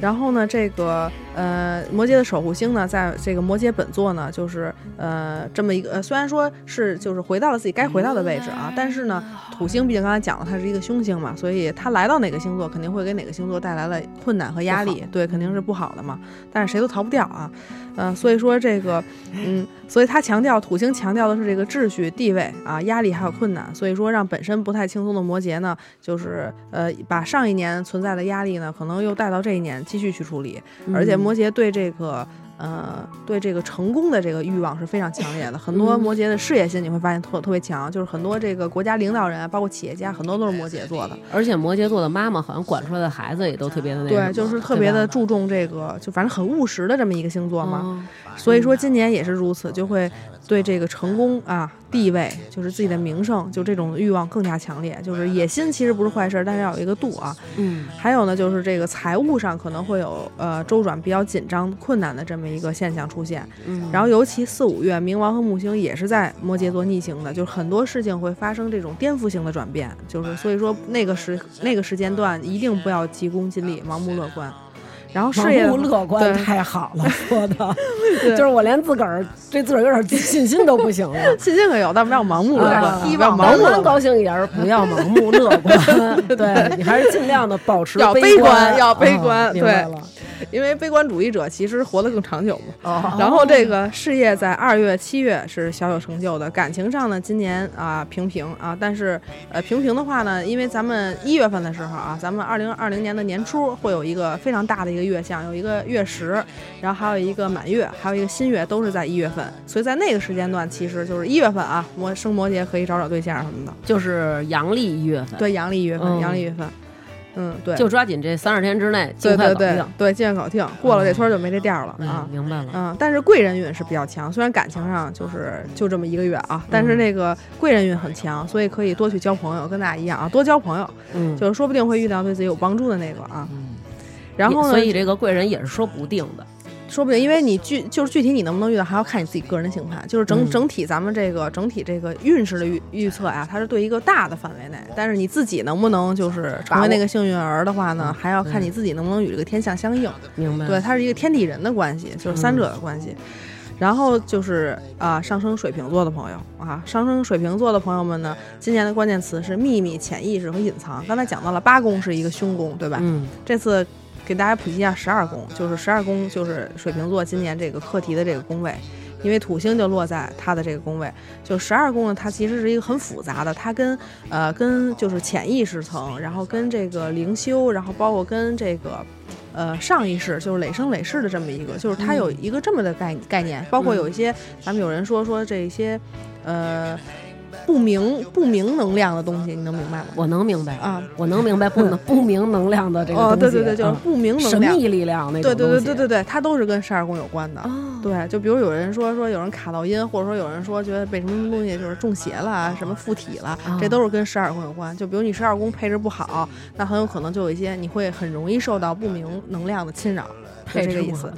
然后呢，这个呃，摩羯的守护星呢，在这个摩羯本座呢，就是呃这么一个，呃，虽然说是就是回到了自己该回到的位置啊，但是呢，土星毕竟刚才讲了，它是一个凶星嘛，所以它来到哪个星座，肯定会给哪个星座带来了困难和压力，对，肯定是不好的嘛。但是谁都逃不掉啊，呃，所以说这个，嗯，所以他强调土星强调的是这个秩序、地位啊、压力还有困难，所以说让本身不太轻松的摩羯呢，就是呃把上一年存在的压力呢，可能又带到这一年继续去处理，而且嗯摩羯对这个。呃，对这个成功的这个欲望是非常强烈的。很多嗯摩羯的事业心你会发现特特别强，就是很多这个国家领导人啊，包括企业家，很多都是摩羯座的。而且摩羯座的妈妈好像管出来的孩子也都特别的那对，就是特别的注重这个，就反正很务实的这么一个星座嘛。哦所以说今年也是如此，就会对这个成功啊、地位，就是自己的名声，就这种欲望更加强烈。就是野心其实不是坏事儿，但是要有一个度啊。嗯还有呢，就是这个财务上可能会有呃周转比较紧张、困难的这么一个现象出现。嗯，然后尤其四五月，冥王和木星也是在摩羯座逆行的，就是很多事情会发生这种颠覆性的转变。就是所以说那个时那个时间段一定不要急功近利、盲目乐观。然后事业盲目乐观对太好了，说的 就是我连自个儿对自个儿有点自信心都不行了。信心可有，但不要盲目乐观，啊不要盲目。高兴一点儿，不要盲目乐观。对你还是尽量的保持要悲悲观要悲啊观明白对了。因为悲观主义者其实活得更长久嘛。哦，然后这个事业在二月、七月是小有成就的，感情上呢，今年啊平平啊，但是呃平平的话呢，因为咱们一月份的时候啊，咱们二零二零年的年初会有一个非常大的一个月相，有一个月食，然后还有一个满月，还有一个新月，都是在一月份，所以在那个时间段，其实就是一月份啊，摩生摩羯可以找找对象什么的。就是阳历一月份，对，阳历一月份，嗯阳历一月份，嗯，对，就抓紧这三十天之内尽对对对快搞定。对，尽快搞定，过了这村就没这店儿了啊嗯，。明白了。嗯，但是贵人运是比较强，虽然感情上就是就这么一个月啊，但是那个贵人运很强，所以可以多去交朋友，跟大家一样啊，多交朋友，嗯，就是说不定会遇到对自己有帮助的那个啊。嗯然后呢，所以这个贵人也是说不定的。说不定，因为你具就是具体你能不能遇到，还要看你自己个人的星盘。就是整、嗯整体咱们这个整体这个运势的预预测呀，它是对一个大的范围内，但是你自己能不能就是成为那个幸运儿的话呢，还要看你自己能不能与这个天象相应。明白？对，，它是一个天地人的关系，就是三者的关系。然后就是啊、上升水瓶座的朋友啊，上升水瓶座的朋友们呢，今年的关键词是秘密、潜意识和隐藏。刚才讲到了八宫是一个凶宫，对吧？嗯这次给大家普及一下十二宫，就是十二宫就是水瓶座今年这个课题的这个宫位。因为土星就落在它的这个宫位，就十二宫呢，它其实是一个很复杂的，它跟呃跟就是潜意识层，然后跟这个灵修，然后包括跟这个呃上一世，就是累生累世的这么一个，就是它有一个这么的概概念，包括有一些咱们有人说说这些呃不明不明能量的东西，你能明白吗？我能明白啊，我能明白不能 不明能量的这个哦，东西对对对，就是嗯不明能量。神，秘力量那种对对对对对对，它都是跟十二宫有关的。哦，对，就比如有人说说有人卡到音，或者说有人说觉得被什么东西就是中邪了啊，什么附体了，这啊都是跟十二宫有关。就比如你十二宫配置不好，那很有可能就有一些你会很容易受到不明能量的侵扰，就这个意思。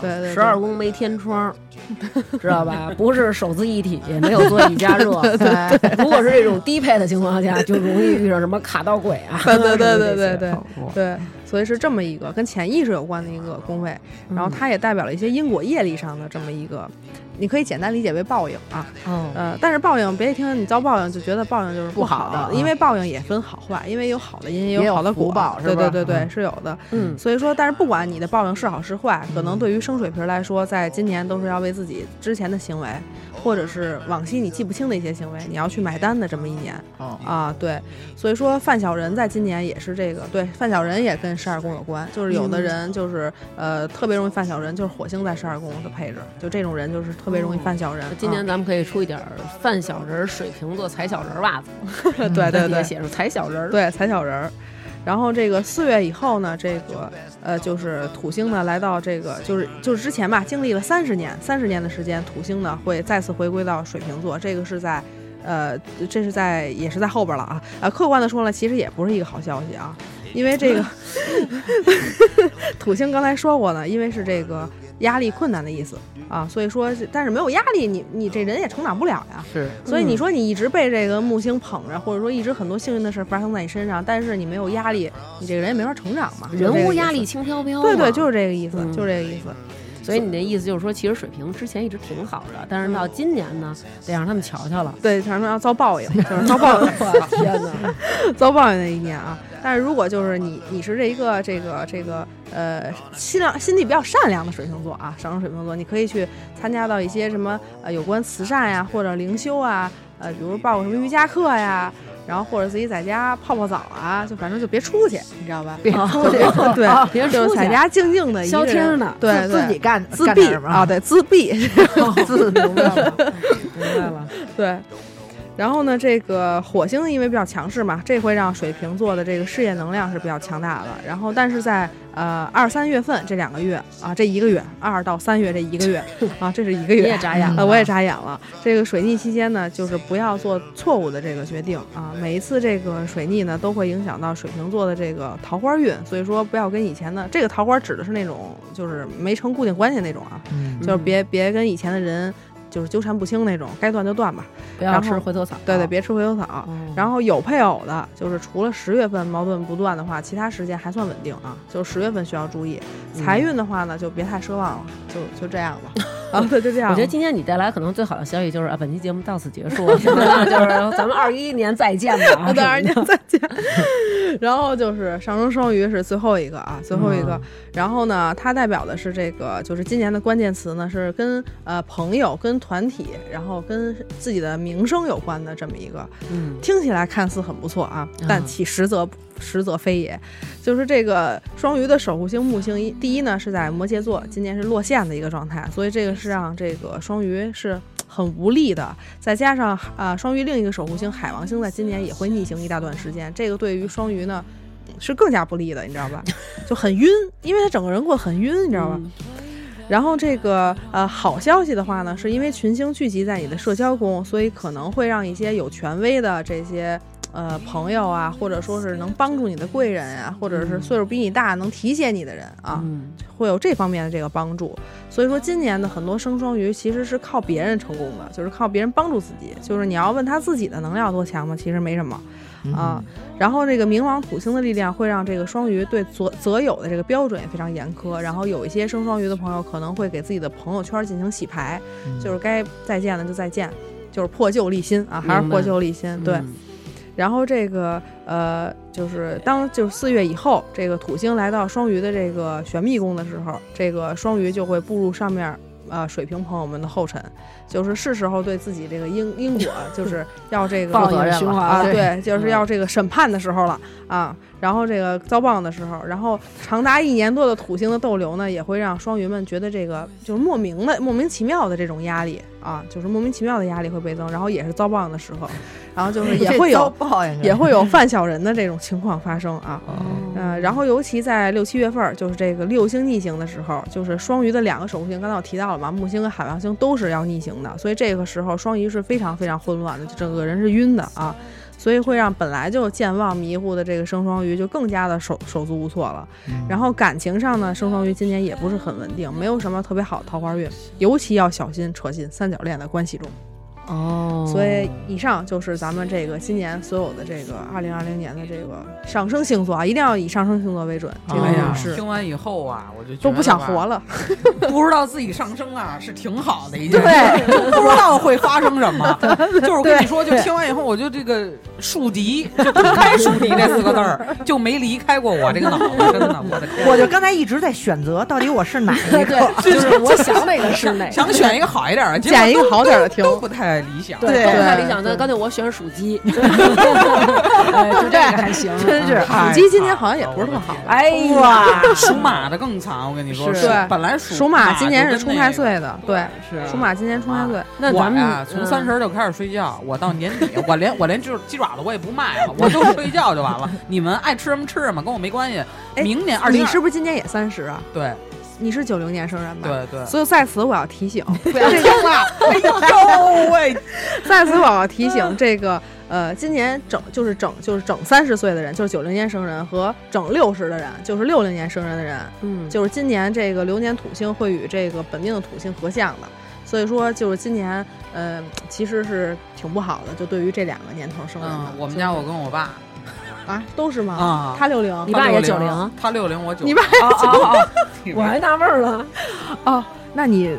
对对对，十二宫没天窗，知道吧？不是手自一体，没有座椅加热。对如果是这种低配的情况下，就容易遇上什么卡到鬼啊。对对 对对对对，所以是这么一个跟潜意识有关的一个宫位，然后它也代表了一些因果业力上的这么一个，你可以简单理解为报应啊。哦，呃，但是报应别一听你遭报应就觉得报应就是不好好的。啊因为报应也分好坏，因为有好的因，有好的果对对对对，嗯。是有的。嗯。所以说，但是不管你的报应是好是坏，可能对于生水瓶来说，在今年都是要为自己之前的行为，或者是往昔你记不清的一些行为，你要去买单的这么一年。哦，啊。对，所以说犯小人在今年也是这个，对，犯小人也跟十二宫有关，就是有的人就是、呃特别容易犯小人，就是火星在十二宫的配置，就这种人就是特别容易犯小人。今年啊咱们可以出一点儿犯小人儿水瓶座踩小人儿袜子，对对对，写出踩小人儿。对，踩小人儿。然后这个四月以后呢，这个呃，就是土星呢来到这个，就是就是之前吧，经历了三十年，三十年的时间，土星呢会再次回归到水瓶座，这个是在。呃，这是在也是在后边了啊。啊，客观的说呢，其实也不是一个好消息啊，因为这个 土星刚才说过呢，因为是这个压力困难的意思啊，所以说，但是没有压力，你你这人也成长不了呀。是所以你说你一直被这个木星捧着，或者说一直很多幸运的事发生在你身上，但是你没有压力，你这个人也没法成长嘛。人无压力力，轻飘飘。对对，就是这个意思，嗯就是这个意思。所以你的意思就是说，其实水平之前一直挺好的，但是到今年呢，得让他们瞧瞧了。对，他们要遭报应，就是 遭报应，天哪！遭报应的一年啊。但是如果就是你，你是这一个这个这个呃心量心地比较善良的水瓶座啊，上升水瓶座，你可以去参加到一些什么呃有关慈善呀，或者灵修啊，呃，比如报个什么瑜伽课呀。然后或者自己在家泡泡澡啊，就反正就别出去，你知道吧？别出去对，别出去在家静静的消停呢对自自己，干自闭啊，对，自闭，自明白了，明白了。对。然后呢，这个火星因为比较强势嘛，这会让水瓶座的这个事业能量是比较强大的。然后，但是在呃二三月份这两个月啊，这一个月 二到三月这一个月 啊，这是一个月，你也眨眼了啊，我也眨眼了。这个水逆期间呢，就是不要做错误的这个决定啊。每一次这个水逆呢，都会影响到水瓶座的这个桃花运，所以说不要跟以前的这个桃花指的是那种就是没成固定关系那种啊，嗯就是别别跟以前的人就是纠缠不清那种，该断就断吧。不要吃回头草。对对，别吃回头草。哦然后有配偶的，就是除了十月份矛盾不断的话，其他时间还算稳定啊。就十月份需要注意财运的话呢，就别太奢望了，就就这样吧。啊，对，就这样。我觉得今天你带来可能最好的消息就是啊，本期节目到此结束，就是咱们二一年再见吧。啊，对，二一年再见。然后就是上升双鱼是最后一个啊，最后一个。嗯然后呢，它代表的是这个，就是今年的关键词呢是跟呃朋友、跟团体，然后跟自己的名声有关的这么一个。嗯，听起来看似很不错啊，但啊其实则实则非也。就是这个双鱼的守护星木星一，第一呢是在摩羯座，今年是落陷的一个状态，所以这个是让这个双鱼是很无力的。再加上啊、呃双鱼另一个守护星海王星在今年也会逆行一大段时间，这个对于双鱼呢是更加不利的，你知道吧？就很晕，因为他整个人过得很晕，你知道吧？嗯然后这个呃好消息的话呢，是因为群星聚集在你的社交宫，所以可能会让一些有权威的这些呃朋友啊，或者说是能帮助你的贵人啊，或者是岁数比你大能提携你的人啊，嗯会有这方面的这个帮助。所以说今年的很多生双鱼其实是靠别人成功的，就是靠别人帮助自己。就是你要问他自己的能量多强吗？其实没什么。啊，然后这个冥王土星的力量会让这个双鱼对择择友的这个标准也非常严苛，然后有一些生双鱼的朋友可能会给自己的朋友圈进行洗牌，就是该再见的就再见，就是破旧立新啊，还是破旧立新，对。嗯然后这个呃，就是当就是四月以后，这个土星来到双鱼的这个玄秘宫的时候，这个双鱼就会步入上面呃水瓶朋友们的后尘，就是是时候对自己这个因因果就是 要这个报责任了应循环啊，对，就是要这个审判的时候了啊。然后这个遭报应的时候，然后长达一年多的土星的逗留呢，也会让双鱼们觉得这个就是莫名的、莫名其妙的这种压力啊，就是莫名其妙的压力会倍增，然后也是遭报应的时候，然后就是也会有报应，也会有犯小人的这种情况发生啊。哦呃，然后尤其在六七月份儿，就是这个六星逆行的时候，就是双鱼的两个守护星，刚才我提到了嘛，木星跟海王星都是要逆行的，所以这个时候双鱼是非常非常混乱的，就整个人是晕的啊，所以会让本来就健忘迷糊的这个生双鱼就更加的手手足无措了。然后感情上呢，生双鱼今年也不是很稳定，没有什么特别好的桃花运，尤其要小心扯进三角恋的关系中。哦，所以以上就是咱们这个今年所有的这个二零二零年的这个上升星座啊，一定要以上升星座为准。这个哎呀是，听完以后啊，我就都不想活，了。不知道自己上升啊是挺好的一件事，就不知道会发生什么。就是我跟你说，就听完以后，我就这个树敌，就不开树敌这四个字儿 就没离开过我这个脑子，真的，我的天！我就刚才一直在选择，到底我是哪一个？对，就是我想哪个是哪个。想选一个好一点的，结果捡一个好点的听都不太理想。对，对不太理想。那对刚才我选属鸡，哎就这个还行，真是啊属鸡今年好像也不是特么好。哎呀，哇，属马的更惨，我跟你说，对本来属属马今年是冲太岁的，对，是属马今年冲太岁。那咱们呀，从嗯三十就开始睡觉，我到年底，我连我连就是鸡爪子我也不卖了，我就睡觉就完了。你们爱吃什么吃什么，跟我没关系。哎明年二零你是不是今年也三十啊？对你是九零年生人吧？。对对，所以在此我要提醒，不要这话，哎呦喂，在此我要提醒这个呃，今年整就是整就是整三十岁的人，就是九零年生人和整六十的人，就是六零年生人的人，嗯，就是今年这个流年土星会与这个本命的土星合相的，所以说就是今年呃其实是挺不好的，就对于这两个年头生人的嗯，，我们家我跟我爸啊都是吗？啊，他六零，你爸也他90 60，他六零，我九，你爸也九零，我还纳闷了，哦，那你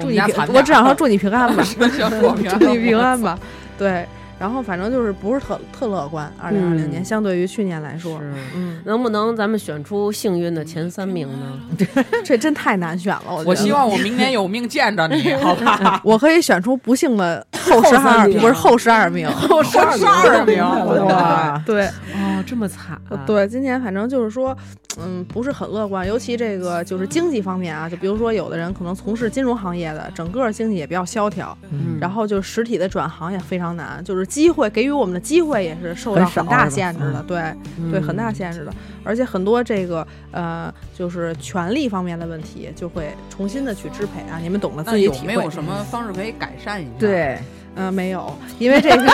祝你平我只想说祝你平安吧，祝你平安吧，对。然后反正就是不是特特乐观，二零二零年嗯相对于去年来说，嗯，能不能咱们选出幸运的前三名呢？这真太难选了。我觉得我希望我明年有命见着你，好吧？我可以选出不幸的后十二，名不是后十二名。后十十二名哇，对哦，这么惨，对，今年反正就是说，嗯，不是很乐观，尤其这个就是经济方面啊，就比如说有的人可能从事金融行业的，整个经济也比较萧条，嗯然后就是实体的转行也非常难，就是机会给予我们的机会也是受到很大限制的，对对，很大限制的，而且很多这个呃，就是权利方面的问题就会重新的去支配啊，你们懂得自己体会。有没有。什么方式可以改善一下？，对，嗯、没有，因为这个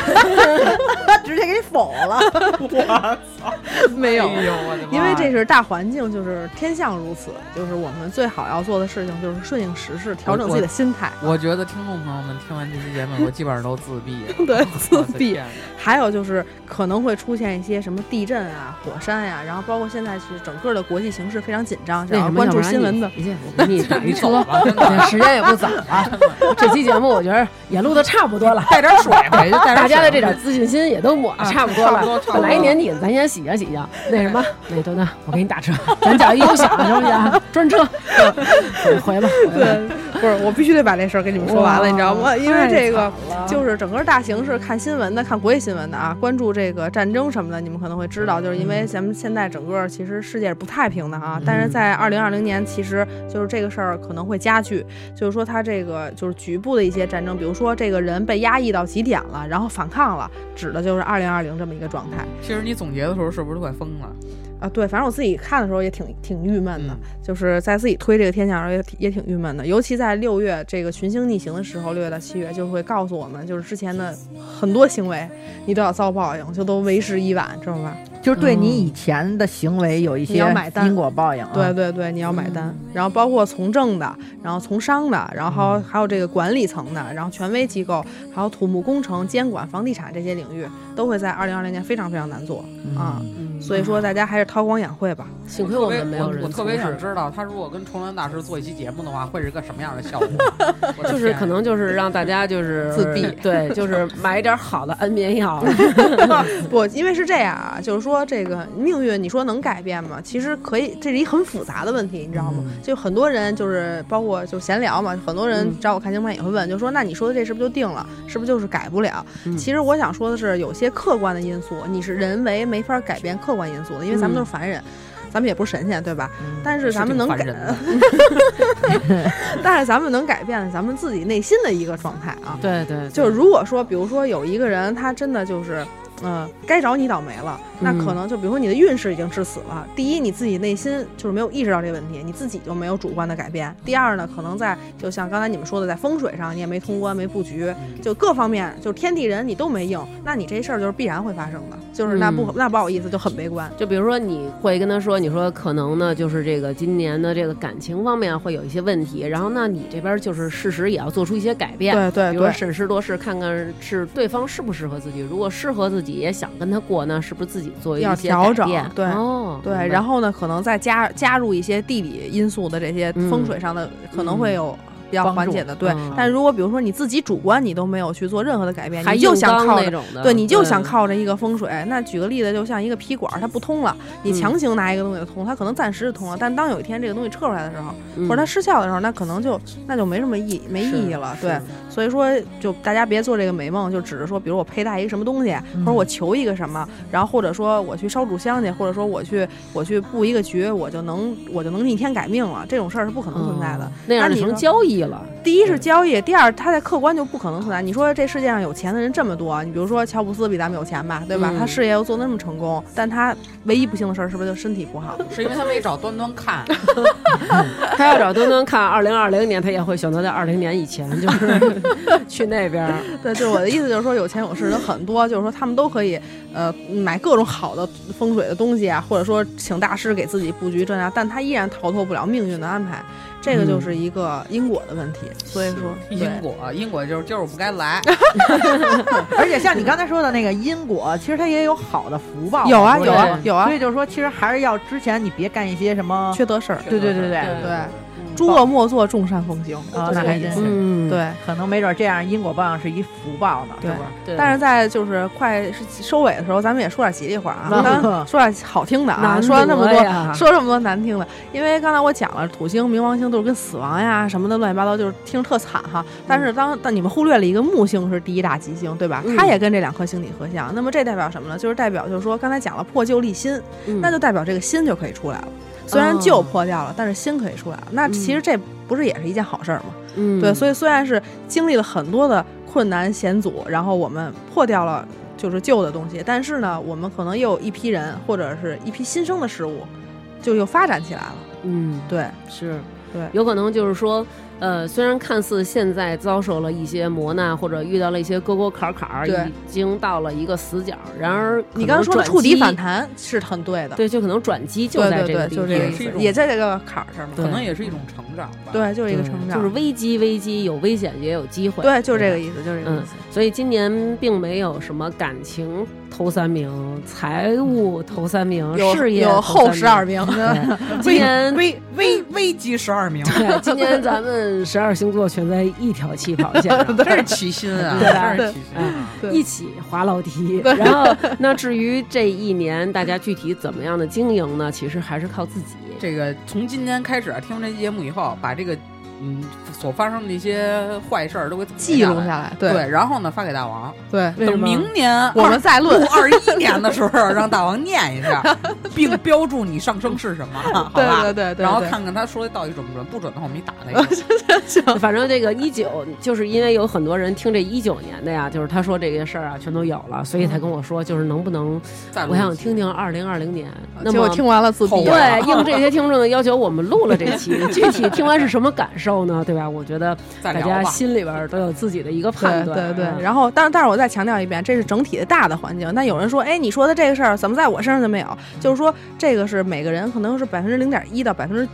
直接给否了。我操，没有！因为这是大环境，就是天象如此，就是我们最好要做的事情就是顺应时势，调整自己的心态。我觉得听众朋友们听完这期节目，我基本上都自闭了。对自闭还有就是可能会出现一些什么地震啊、火山呀、然后包括现在是整个的国际形势非常紧张，想要关注新闻 的。你走了，真的对时间也不早了。这期节目我觉得也录的差不多了。带点水回去，带大家的这点自信心也都抹差不多了本来年底咱先洗呀洗呀，那什么，那等等，我给你打车，咱叫一优享行不行？专车，对回吧。回吧对，不是，我必须得把这事儿跟你们说完了，你知道吗？因为这个就是整个大形势，看新闻的、看国际新闻的啊，关注这个战争什么的，你们可能会知道，就是因为咱们现在整个其实世界是不太平的啊。但是在二零二零年，其实就是这个事儿可能会加剧，就是说它这个就是局部的一些战争，比如说这个人被压抑到极点了，然后反抗了，指的就是二零二零这么一个状态。其实你总结的时候是不是都快疯了？啊，对，反正我自己看的时候也挺挺郁闷的，嗯就是在自己推这个天象的时候也挺也挺郁闷的，尤其在六月这个群星逆行的时候，六月到七月就会告诉我们，就是之前的很多行为你都要遭报应，就都为时已晚，知道吧？就是对你以前的行为有一些因果报应啊。对对对，你要买单，然后包括从政的，然后从商的，然后还有这个管理层的，然后权威机构，还有土木工程、监管、房地产这些领域，都会在二零二零年非常非常难做啊。嗯所以说大家还是韬光养晦吧。幸亏我们没有人我我特别想知道，他如果跟重阳大师做一期节目的话，会是个什么样的效果？就是可能就是让大家就是自闭 对，就是买一点好的安眠药，不，因为是这样啊，就是说这个命运，你说能改变吗？其实可以，这是一很复杂的问题，你知道吗？就很多人就是包括就闲聊嘛，很多人嗯找我看星盘也会问，就说那你说的这是不是就定了？是不是就是改不了？嗯其实我想说的是，有些客观的因素，你是人为没法改变客观因素的，因为咱们都是凡人。咱们也不是神仙，对吧？但是咱们能改 但是咱们能改变咱们自己内心的一个状态啊。对对，就是如果说，比如说有一个人，他真的就是，嗯，该找你倒霉了，那嗯可能就比如说你的运势已经致死了。第一，你自己内心就是没有意识到这个问题，你自己就没有主观的改变。第二呢，可能在就像刚才你们说的，在风水上你也没通关、没布局，就各方面就是天地人你都没应，那你这事儿就是必然会发生的，就是那不、嗯那不好意思就很悲观。就比如说，你会跟他说，你说可能呢，就是这个今年的这个感情方面会有一些问题，然后那你这边就是事实也要做出一些改变，对对比如说审时度势，看看是对方适不适合自己，如果适合自己，也想跟他过，那是不是自己做一要些调整？对哦，对，然后呢，可能再加加入一些地理因素的这些嗯。风水上的，可能会有比较缓解的。对嗯，但如果比如说你自己主观你都没有去做任何的改变，你就想靠。那种的，对，你就想靠着一个风水。那举个例子，就像一个皮管儿，它不通了，你嗯强行拿一个东西通，它可能暂时是通了，但当有一天这个东西撤出来的时候，嗯，或者它失效的时候，那可能就那就没什么意没意义了。对，所以说就大家别做这个美梦，就只是说，比如我佩戴一个什么东西，或者我求一个什么，然后或者说我去烧炷香去，或者说我去我去布一个局，我就能我就能逆天改命了，这种事儿是不可能存在的。哦那样你说交易了。第一是交易，第二他在客观就不可能存在。你说这世界上有钱的人这么多，你比如说乔布斯比咱们有钱吧，对吧？嗯他事业又做得那么成功，但他唯一不幸的事儿是不是就身体不好？是因为他没找端端看，他要找端端看二零二零年，他也会选择在二零年以前，就是去那边儿。对，就是我的意思，就是说有钱有势的很多，就是说他们都可以呃买各种好的风水的东西啊，或者说请大师给自己布局这样，但他依然逃脱不了命运的安排，这个就是一个因果的问题。所以说，因果因果就是就是我不该来，而且像你刚才说的那个因果，其实它也有好的福报。有啊有啊有啊所，以就是说，其实还是要之前你别干一些什么。缺德事儿。对对对对对对，诸恶莫作，众善奉行。啊，那还真是。个意思。嗯，对，可能没准这样因果报应是一福报呢，是对吧？对但是在就是快是收尾的时候，咱们也说点吉利话啊，嗯咱 说点好听的啊，说了那么多，说这么多难听的，因为刚才我讲了，土星、冥王星都是跟死亡呀什么的乱七八糟，就是听着特惨哈。但是当但你们忽略了一个木星是第一大吉星，对吧？嗯它也跟这两颗星体合相，那么这代表什么呢？就是代表就是说刚才讲了破旧立新，嗯那就代表这个新就可以出来了。虽然哦旧破掉了，但是新可以出来了。那其实这不是也是一件好事儿吗？嗯，对，所以虽然是经历了很多的困难险阻，然后我们破掉了就是旧的东西，但是呢，我们可能又有一批人或者是一批新生的事物，就又发展起来了。嗯，对，是，对有可能就是说，呃，虽然看似现在遭受了一些磨难，或者遇到了一些沟沟坎坎儿，已经到了一个死角，然而你刚刚说触底反，弹是很对的。对，就可能转机就在这个对对，就地方，这个意思，是一种也在这个坎儿上面。对可能也是一种成长吧。对，就是一个成长。就是危机，危机有危险也有机会，对，就是这个意意思，就是这个嗯意思。所以今年并没有什么感情头三名、财务头三名、有事业有后十二名，今年危危危机十二名，对，今年咱们十二星座全在一条起跑线上，真是齐心啊，对吧真是齐心一起滑楼梯。然后，那至于这一年大家具体怎么样的经营呢？其实还是靠自己。这个从今天开始啊，听完这期节目以后，把这个嗯所发生的一些坏事儿都给记录下来。对，对然后呢发给大王，对，等明年我们再论。二一年的时候，让大王念一下，并标注你上升是什么，好对吧？对对对，然后看看他说的到底准不准，不准的话我们一打他一个。反正这个一九，就是因为有很多人听这一九年的呀，就是他说这些事儿啊，全都有了，所以才跟我说，就是能不能，再我想听听二零二零年。那么。听完了自闭后悔了。对，应这些听众的要求，我们录了这期。具体听完是什么感受呢？对吧？我觉得大家。心里边都有自己的一个判断。对对对，嗯然后，但但是我再强调一遍，这是整体的大的环境。那有人说，哎，你说的这个事儿怎么在我身上就没有？就是说，这个是每个人可能是百分之零点一到百分之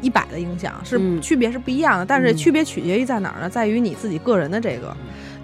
一百的影响，是嗯区别是不一样的。但是嗯区别取决于在哪儿呢？在于你自己个人的这个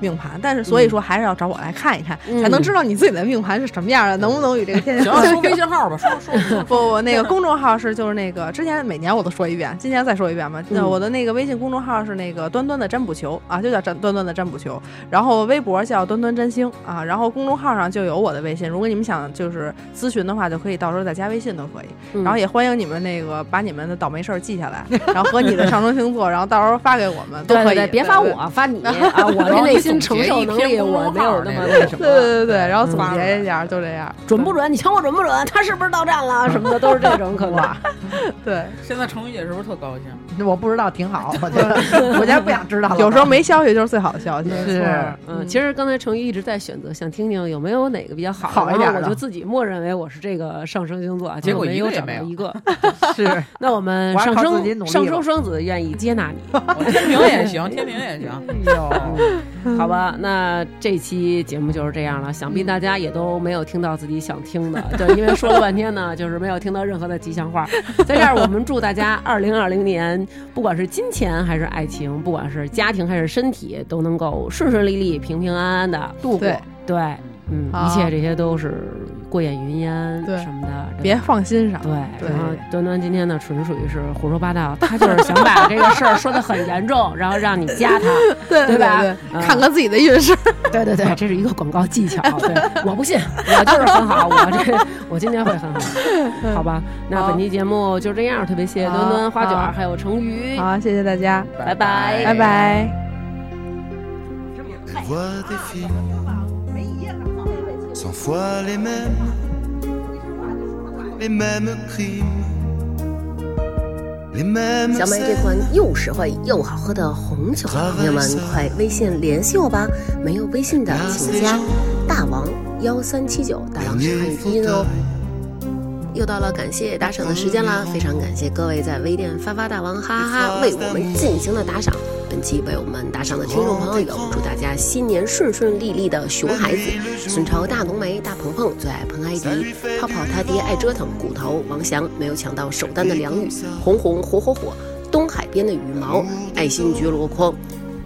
命盘。但是所以说，还是要找我来看一看，嗯才能知道你自己的命盘是什么样的，能不能与这个天行，说微信号吧，说说说。不不，那个公众号是就是那个之前每年我都说一遍，今年再说一遍吧。那嗯我的那个微信公众号是那个端端的占卜球啊，就叫占端端的占卜球。然后微博叫端端占星啊，然后公众号上就有我的微信，如果你们想就是咨询的话，就可以到时候再加微信都可以。嗯然后也欢迎你们那个把你们的倒霉事儿记下来，然后和你的上升星座，然后到时候发给我们都可以。对对对，别发我，发你 啊！我这内心心承受能力我没有那么那什么。对对对，然后总嗯结一下，就这样。准不准？你瞧我准不准？他是不是到站了？什么的都是这种可能。对，现在程宇姐是不是特高兴？我不知道，挺好，我觉得，我现在不想知道了。有时候没消息就是最好的消息。是，嗯，其实刚才程宇一直在选择，想听听有没有哪个比较好，好一点的然后我就自己默认为我是这个上升星座啊，结果没有找一个也没有到一个。是，那我们上升上升双子愿意接纳你，我天平也行，天平也行。好吧？那这期节目就是这样了，想必大家也都没有听到自己想听的，对，因为说了半天呢，就是没有听到任何的吉祥话。在这儿，我们祝大家二零二零年，不管是金钱还是爱情，不管是家庭还是身体，都能够顺顺利利、平平安安的度过对。对，嗯，一切这些都是过眼云烟对什么的，别放心上。对，然后端端今天呢，纯属于是胡说八道，他就是想把这个事儿说的很严重，然后让你加他，对对吧看看自己的运势。对对对，这是一个广告技巧。对，我不信，我就是很好，我这我今天会很好，好吧？那本期节目就这样，特别谢谢端端、花卷还有成鱼，好，谢谢大家，拜拜拜拜。voit des films, cent fois les mêmes, les mêmes crimes, les mêmes 想买这.款又实惠又好喝的红酒，朋友们快微信联系我吧！没有微信的请加大王幺三七九，大王是汉语拼音哦。又到了感谢打赏的时间啦！非常感谢各位在微店发发大王哈哈哈为我们进行的打赏。本期为我们打赏的听众朋友有：祝大家新年顺顺利利的熊孩子、孙超、大浓眉、大鹏鹏、最爱彭艾迪、泡泡他爹爱折腾、骨头、王翔没有抢到首单的梁宇、红红火火火、东海边的羽毛、爱心绝罗筐。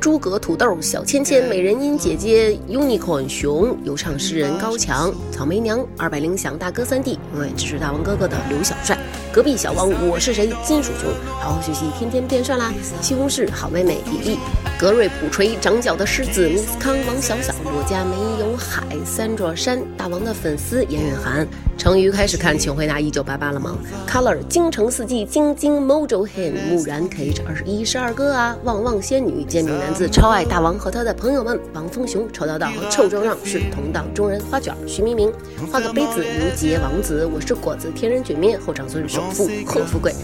诸葛土豆、小芊芊、美人音姐姐、Unicorn 熊、有唱诗人高强、草莓娘、二百零响大哥三弟，永远支持大王哥哥的刘小帅、隔壁小王我是谁？金属熊，好好学习，天天变帅啦！西红柿好妹妹比利、格瑞普锤、长角的狮子 Miss 康、王小小，我家没有海，三座山，大王的粉丝严允涵。成瑜开始看《请回答一九八八》了吗？Color 京城四季京京 Mojo Hen 木然 KH 二十一十二哥啊，旺旺仙女煎饼男子超爱大王和他的朋友们，王峰雄臭道道和臭周让是同党中人，花卷徐明明画个杯子如杰王子，我是果子天人卷面后长孙富贺富贵，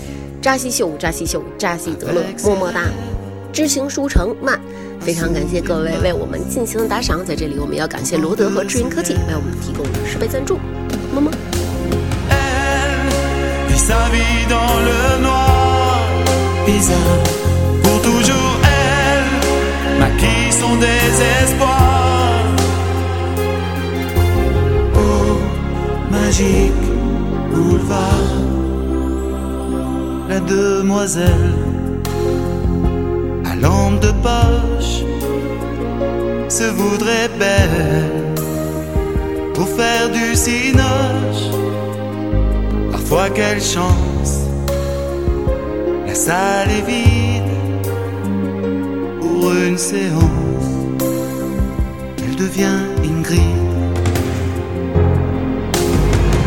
扎西秀扎西秀扎西德勒么么哒。知行书城慢，非常感谢各位为我们进行的打赏，在这里我们要感谢罗德和智云科技为我们提供的十倍赞助，么么。Boulevard, la demoiselle à lampe de poche se voudrait belle pour faire du cinoche. Parfois quelle chance, la salle est vide pour une séance. Elle devient Ingrid.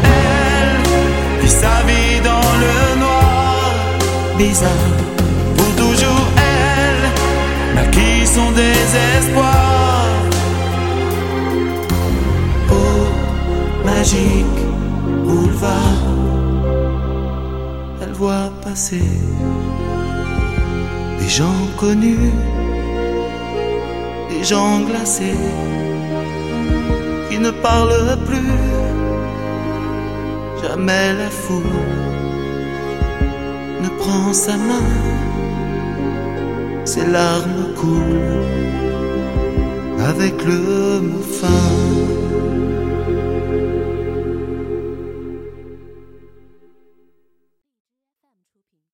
Elle vit sa vie bizarre. Pour toujours, elle maquille son désespoir. Oh, magique boulevard, elle voit passer des gens connus, des gens glacés qui ne parlent plus. Jamais la foule prend sa main, ses larmes coulent avec le mot fin.